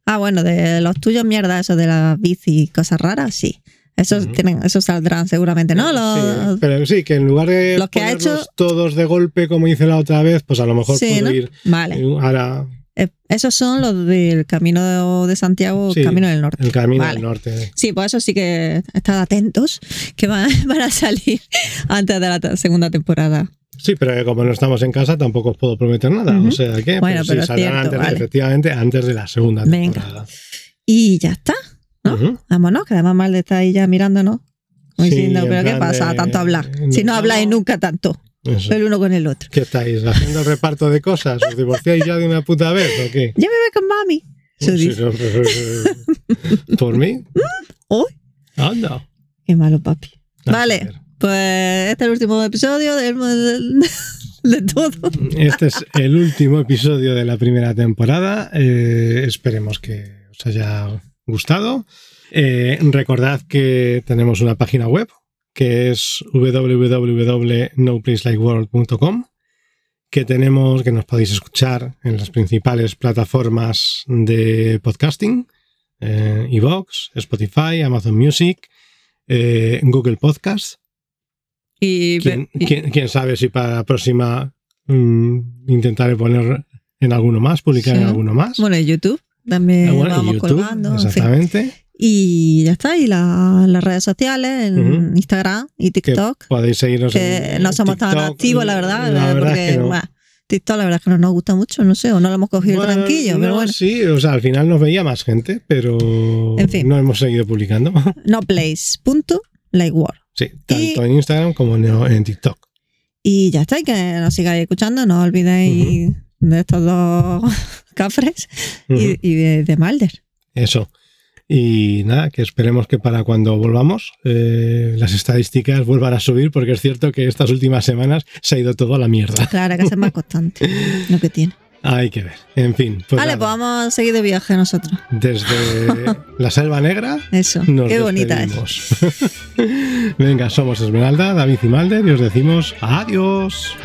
Ah, bueno, de los tuyos, mierda, eso de la bici y cosas raras, sí. Esos, tienen, esos saldrán seguramente, ¿no? Los, Sí, pero sí, que en lugar de los que ha hecho- todos de golpe como hice la otra vez, pues a lo mejor Sí, puedo ¿no? ir Vale. ahora Eh, esos son los del Camino de Santiago, Sí, Camino del Norte. el camino Vale. del norte. Sí, pues eso sí que estad atentos, que van, van a salir antes de la segunda temporada. Sí, pero como no estamos en casa tampoco os puedo prometer nada. Ujú. O sea que Bueno, sí pero es saldrán cierto, antes, vale. efectivamente antes de la segunda Venga. temporada. Y ya está. ¿no? Vámonos, que además mal de estar ahí ya mirándonos. Como Sí, diciendo, pero ¿qué pasa? de- Tanto hablar. Si no no. habláis nunca tanto, Eso. el uno con el otro. ¿Qué estáis? ¿Haciendo el reparto de cosas? ¿Os divorciáis ya de una puta vez o qué? Ya me voy con mami. Sí, no, ¿Por mí? Uy, Anda. qué malo, papi. Vale, pues este es el último episodio del- del- de todo. Este es el último episodio de la primera temporada. Eh, esperemos que os haya gustado. Eh, recordad que tenemos una página web que es www.noplacelikeworld.com que tenemos que nos podéis escuchar en las principales plataformas de podcasting eh, Evox, Spotify, Amazon Music, eh, Google Podcast Y, ¿Quién, y- quién- quién sabe si para la próxima mm, intentaré poner en alguno más, publicar Sí. en alguno más? bueno, en YouTube también Ah, bueno, vamos YouTube, colgando. en fin. Y ya está. Y la- las redes sociales, en. Instagram y Que TikTok. podéis seguirnos Que en no somos tan activos, la verdad. La eh, verdad porque, es que no. TikTok, la verdad es que no nos gusta mucho, no sé, o no lo hemos cogido Bueno, tranquillo, pero no, bueno. Sí, o sea, al final nos veía más gente, pero En fin. no hemos seguido publicando. Noplace.likeword. sí, tanto en Instagram como en, en TikTok. Y ya está, y que nos sigáis escuchando, no olvidéis de estos dos cafres y de, de Malder. Eso. Y nada, que esperemos que para cuando volvamos eh, las estadísticas vuelvan a subir, porque es cierto que estas últimas semanas se ha ido todo a la mierda. Claro, hay que ser más constante lo que tiene. Hay que ver. En fin, pues vale, pues vamos a seguir de viaje nosotros. desde la Selva Negra Eso, nos qué bonita es. Venga, somos Esmeralda, David y Malder y os decimos adiós.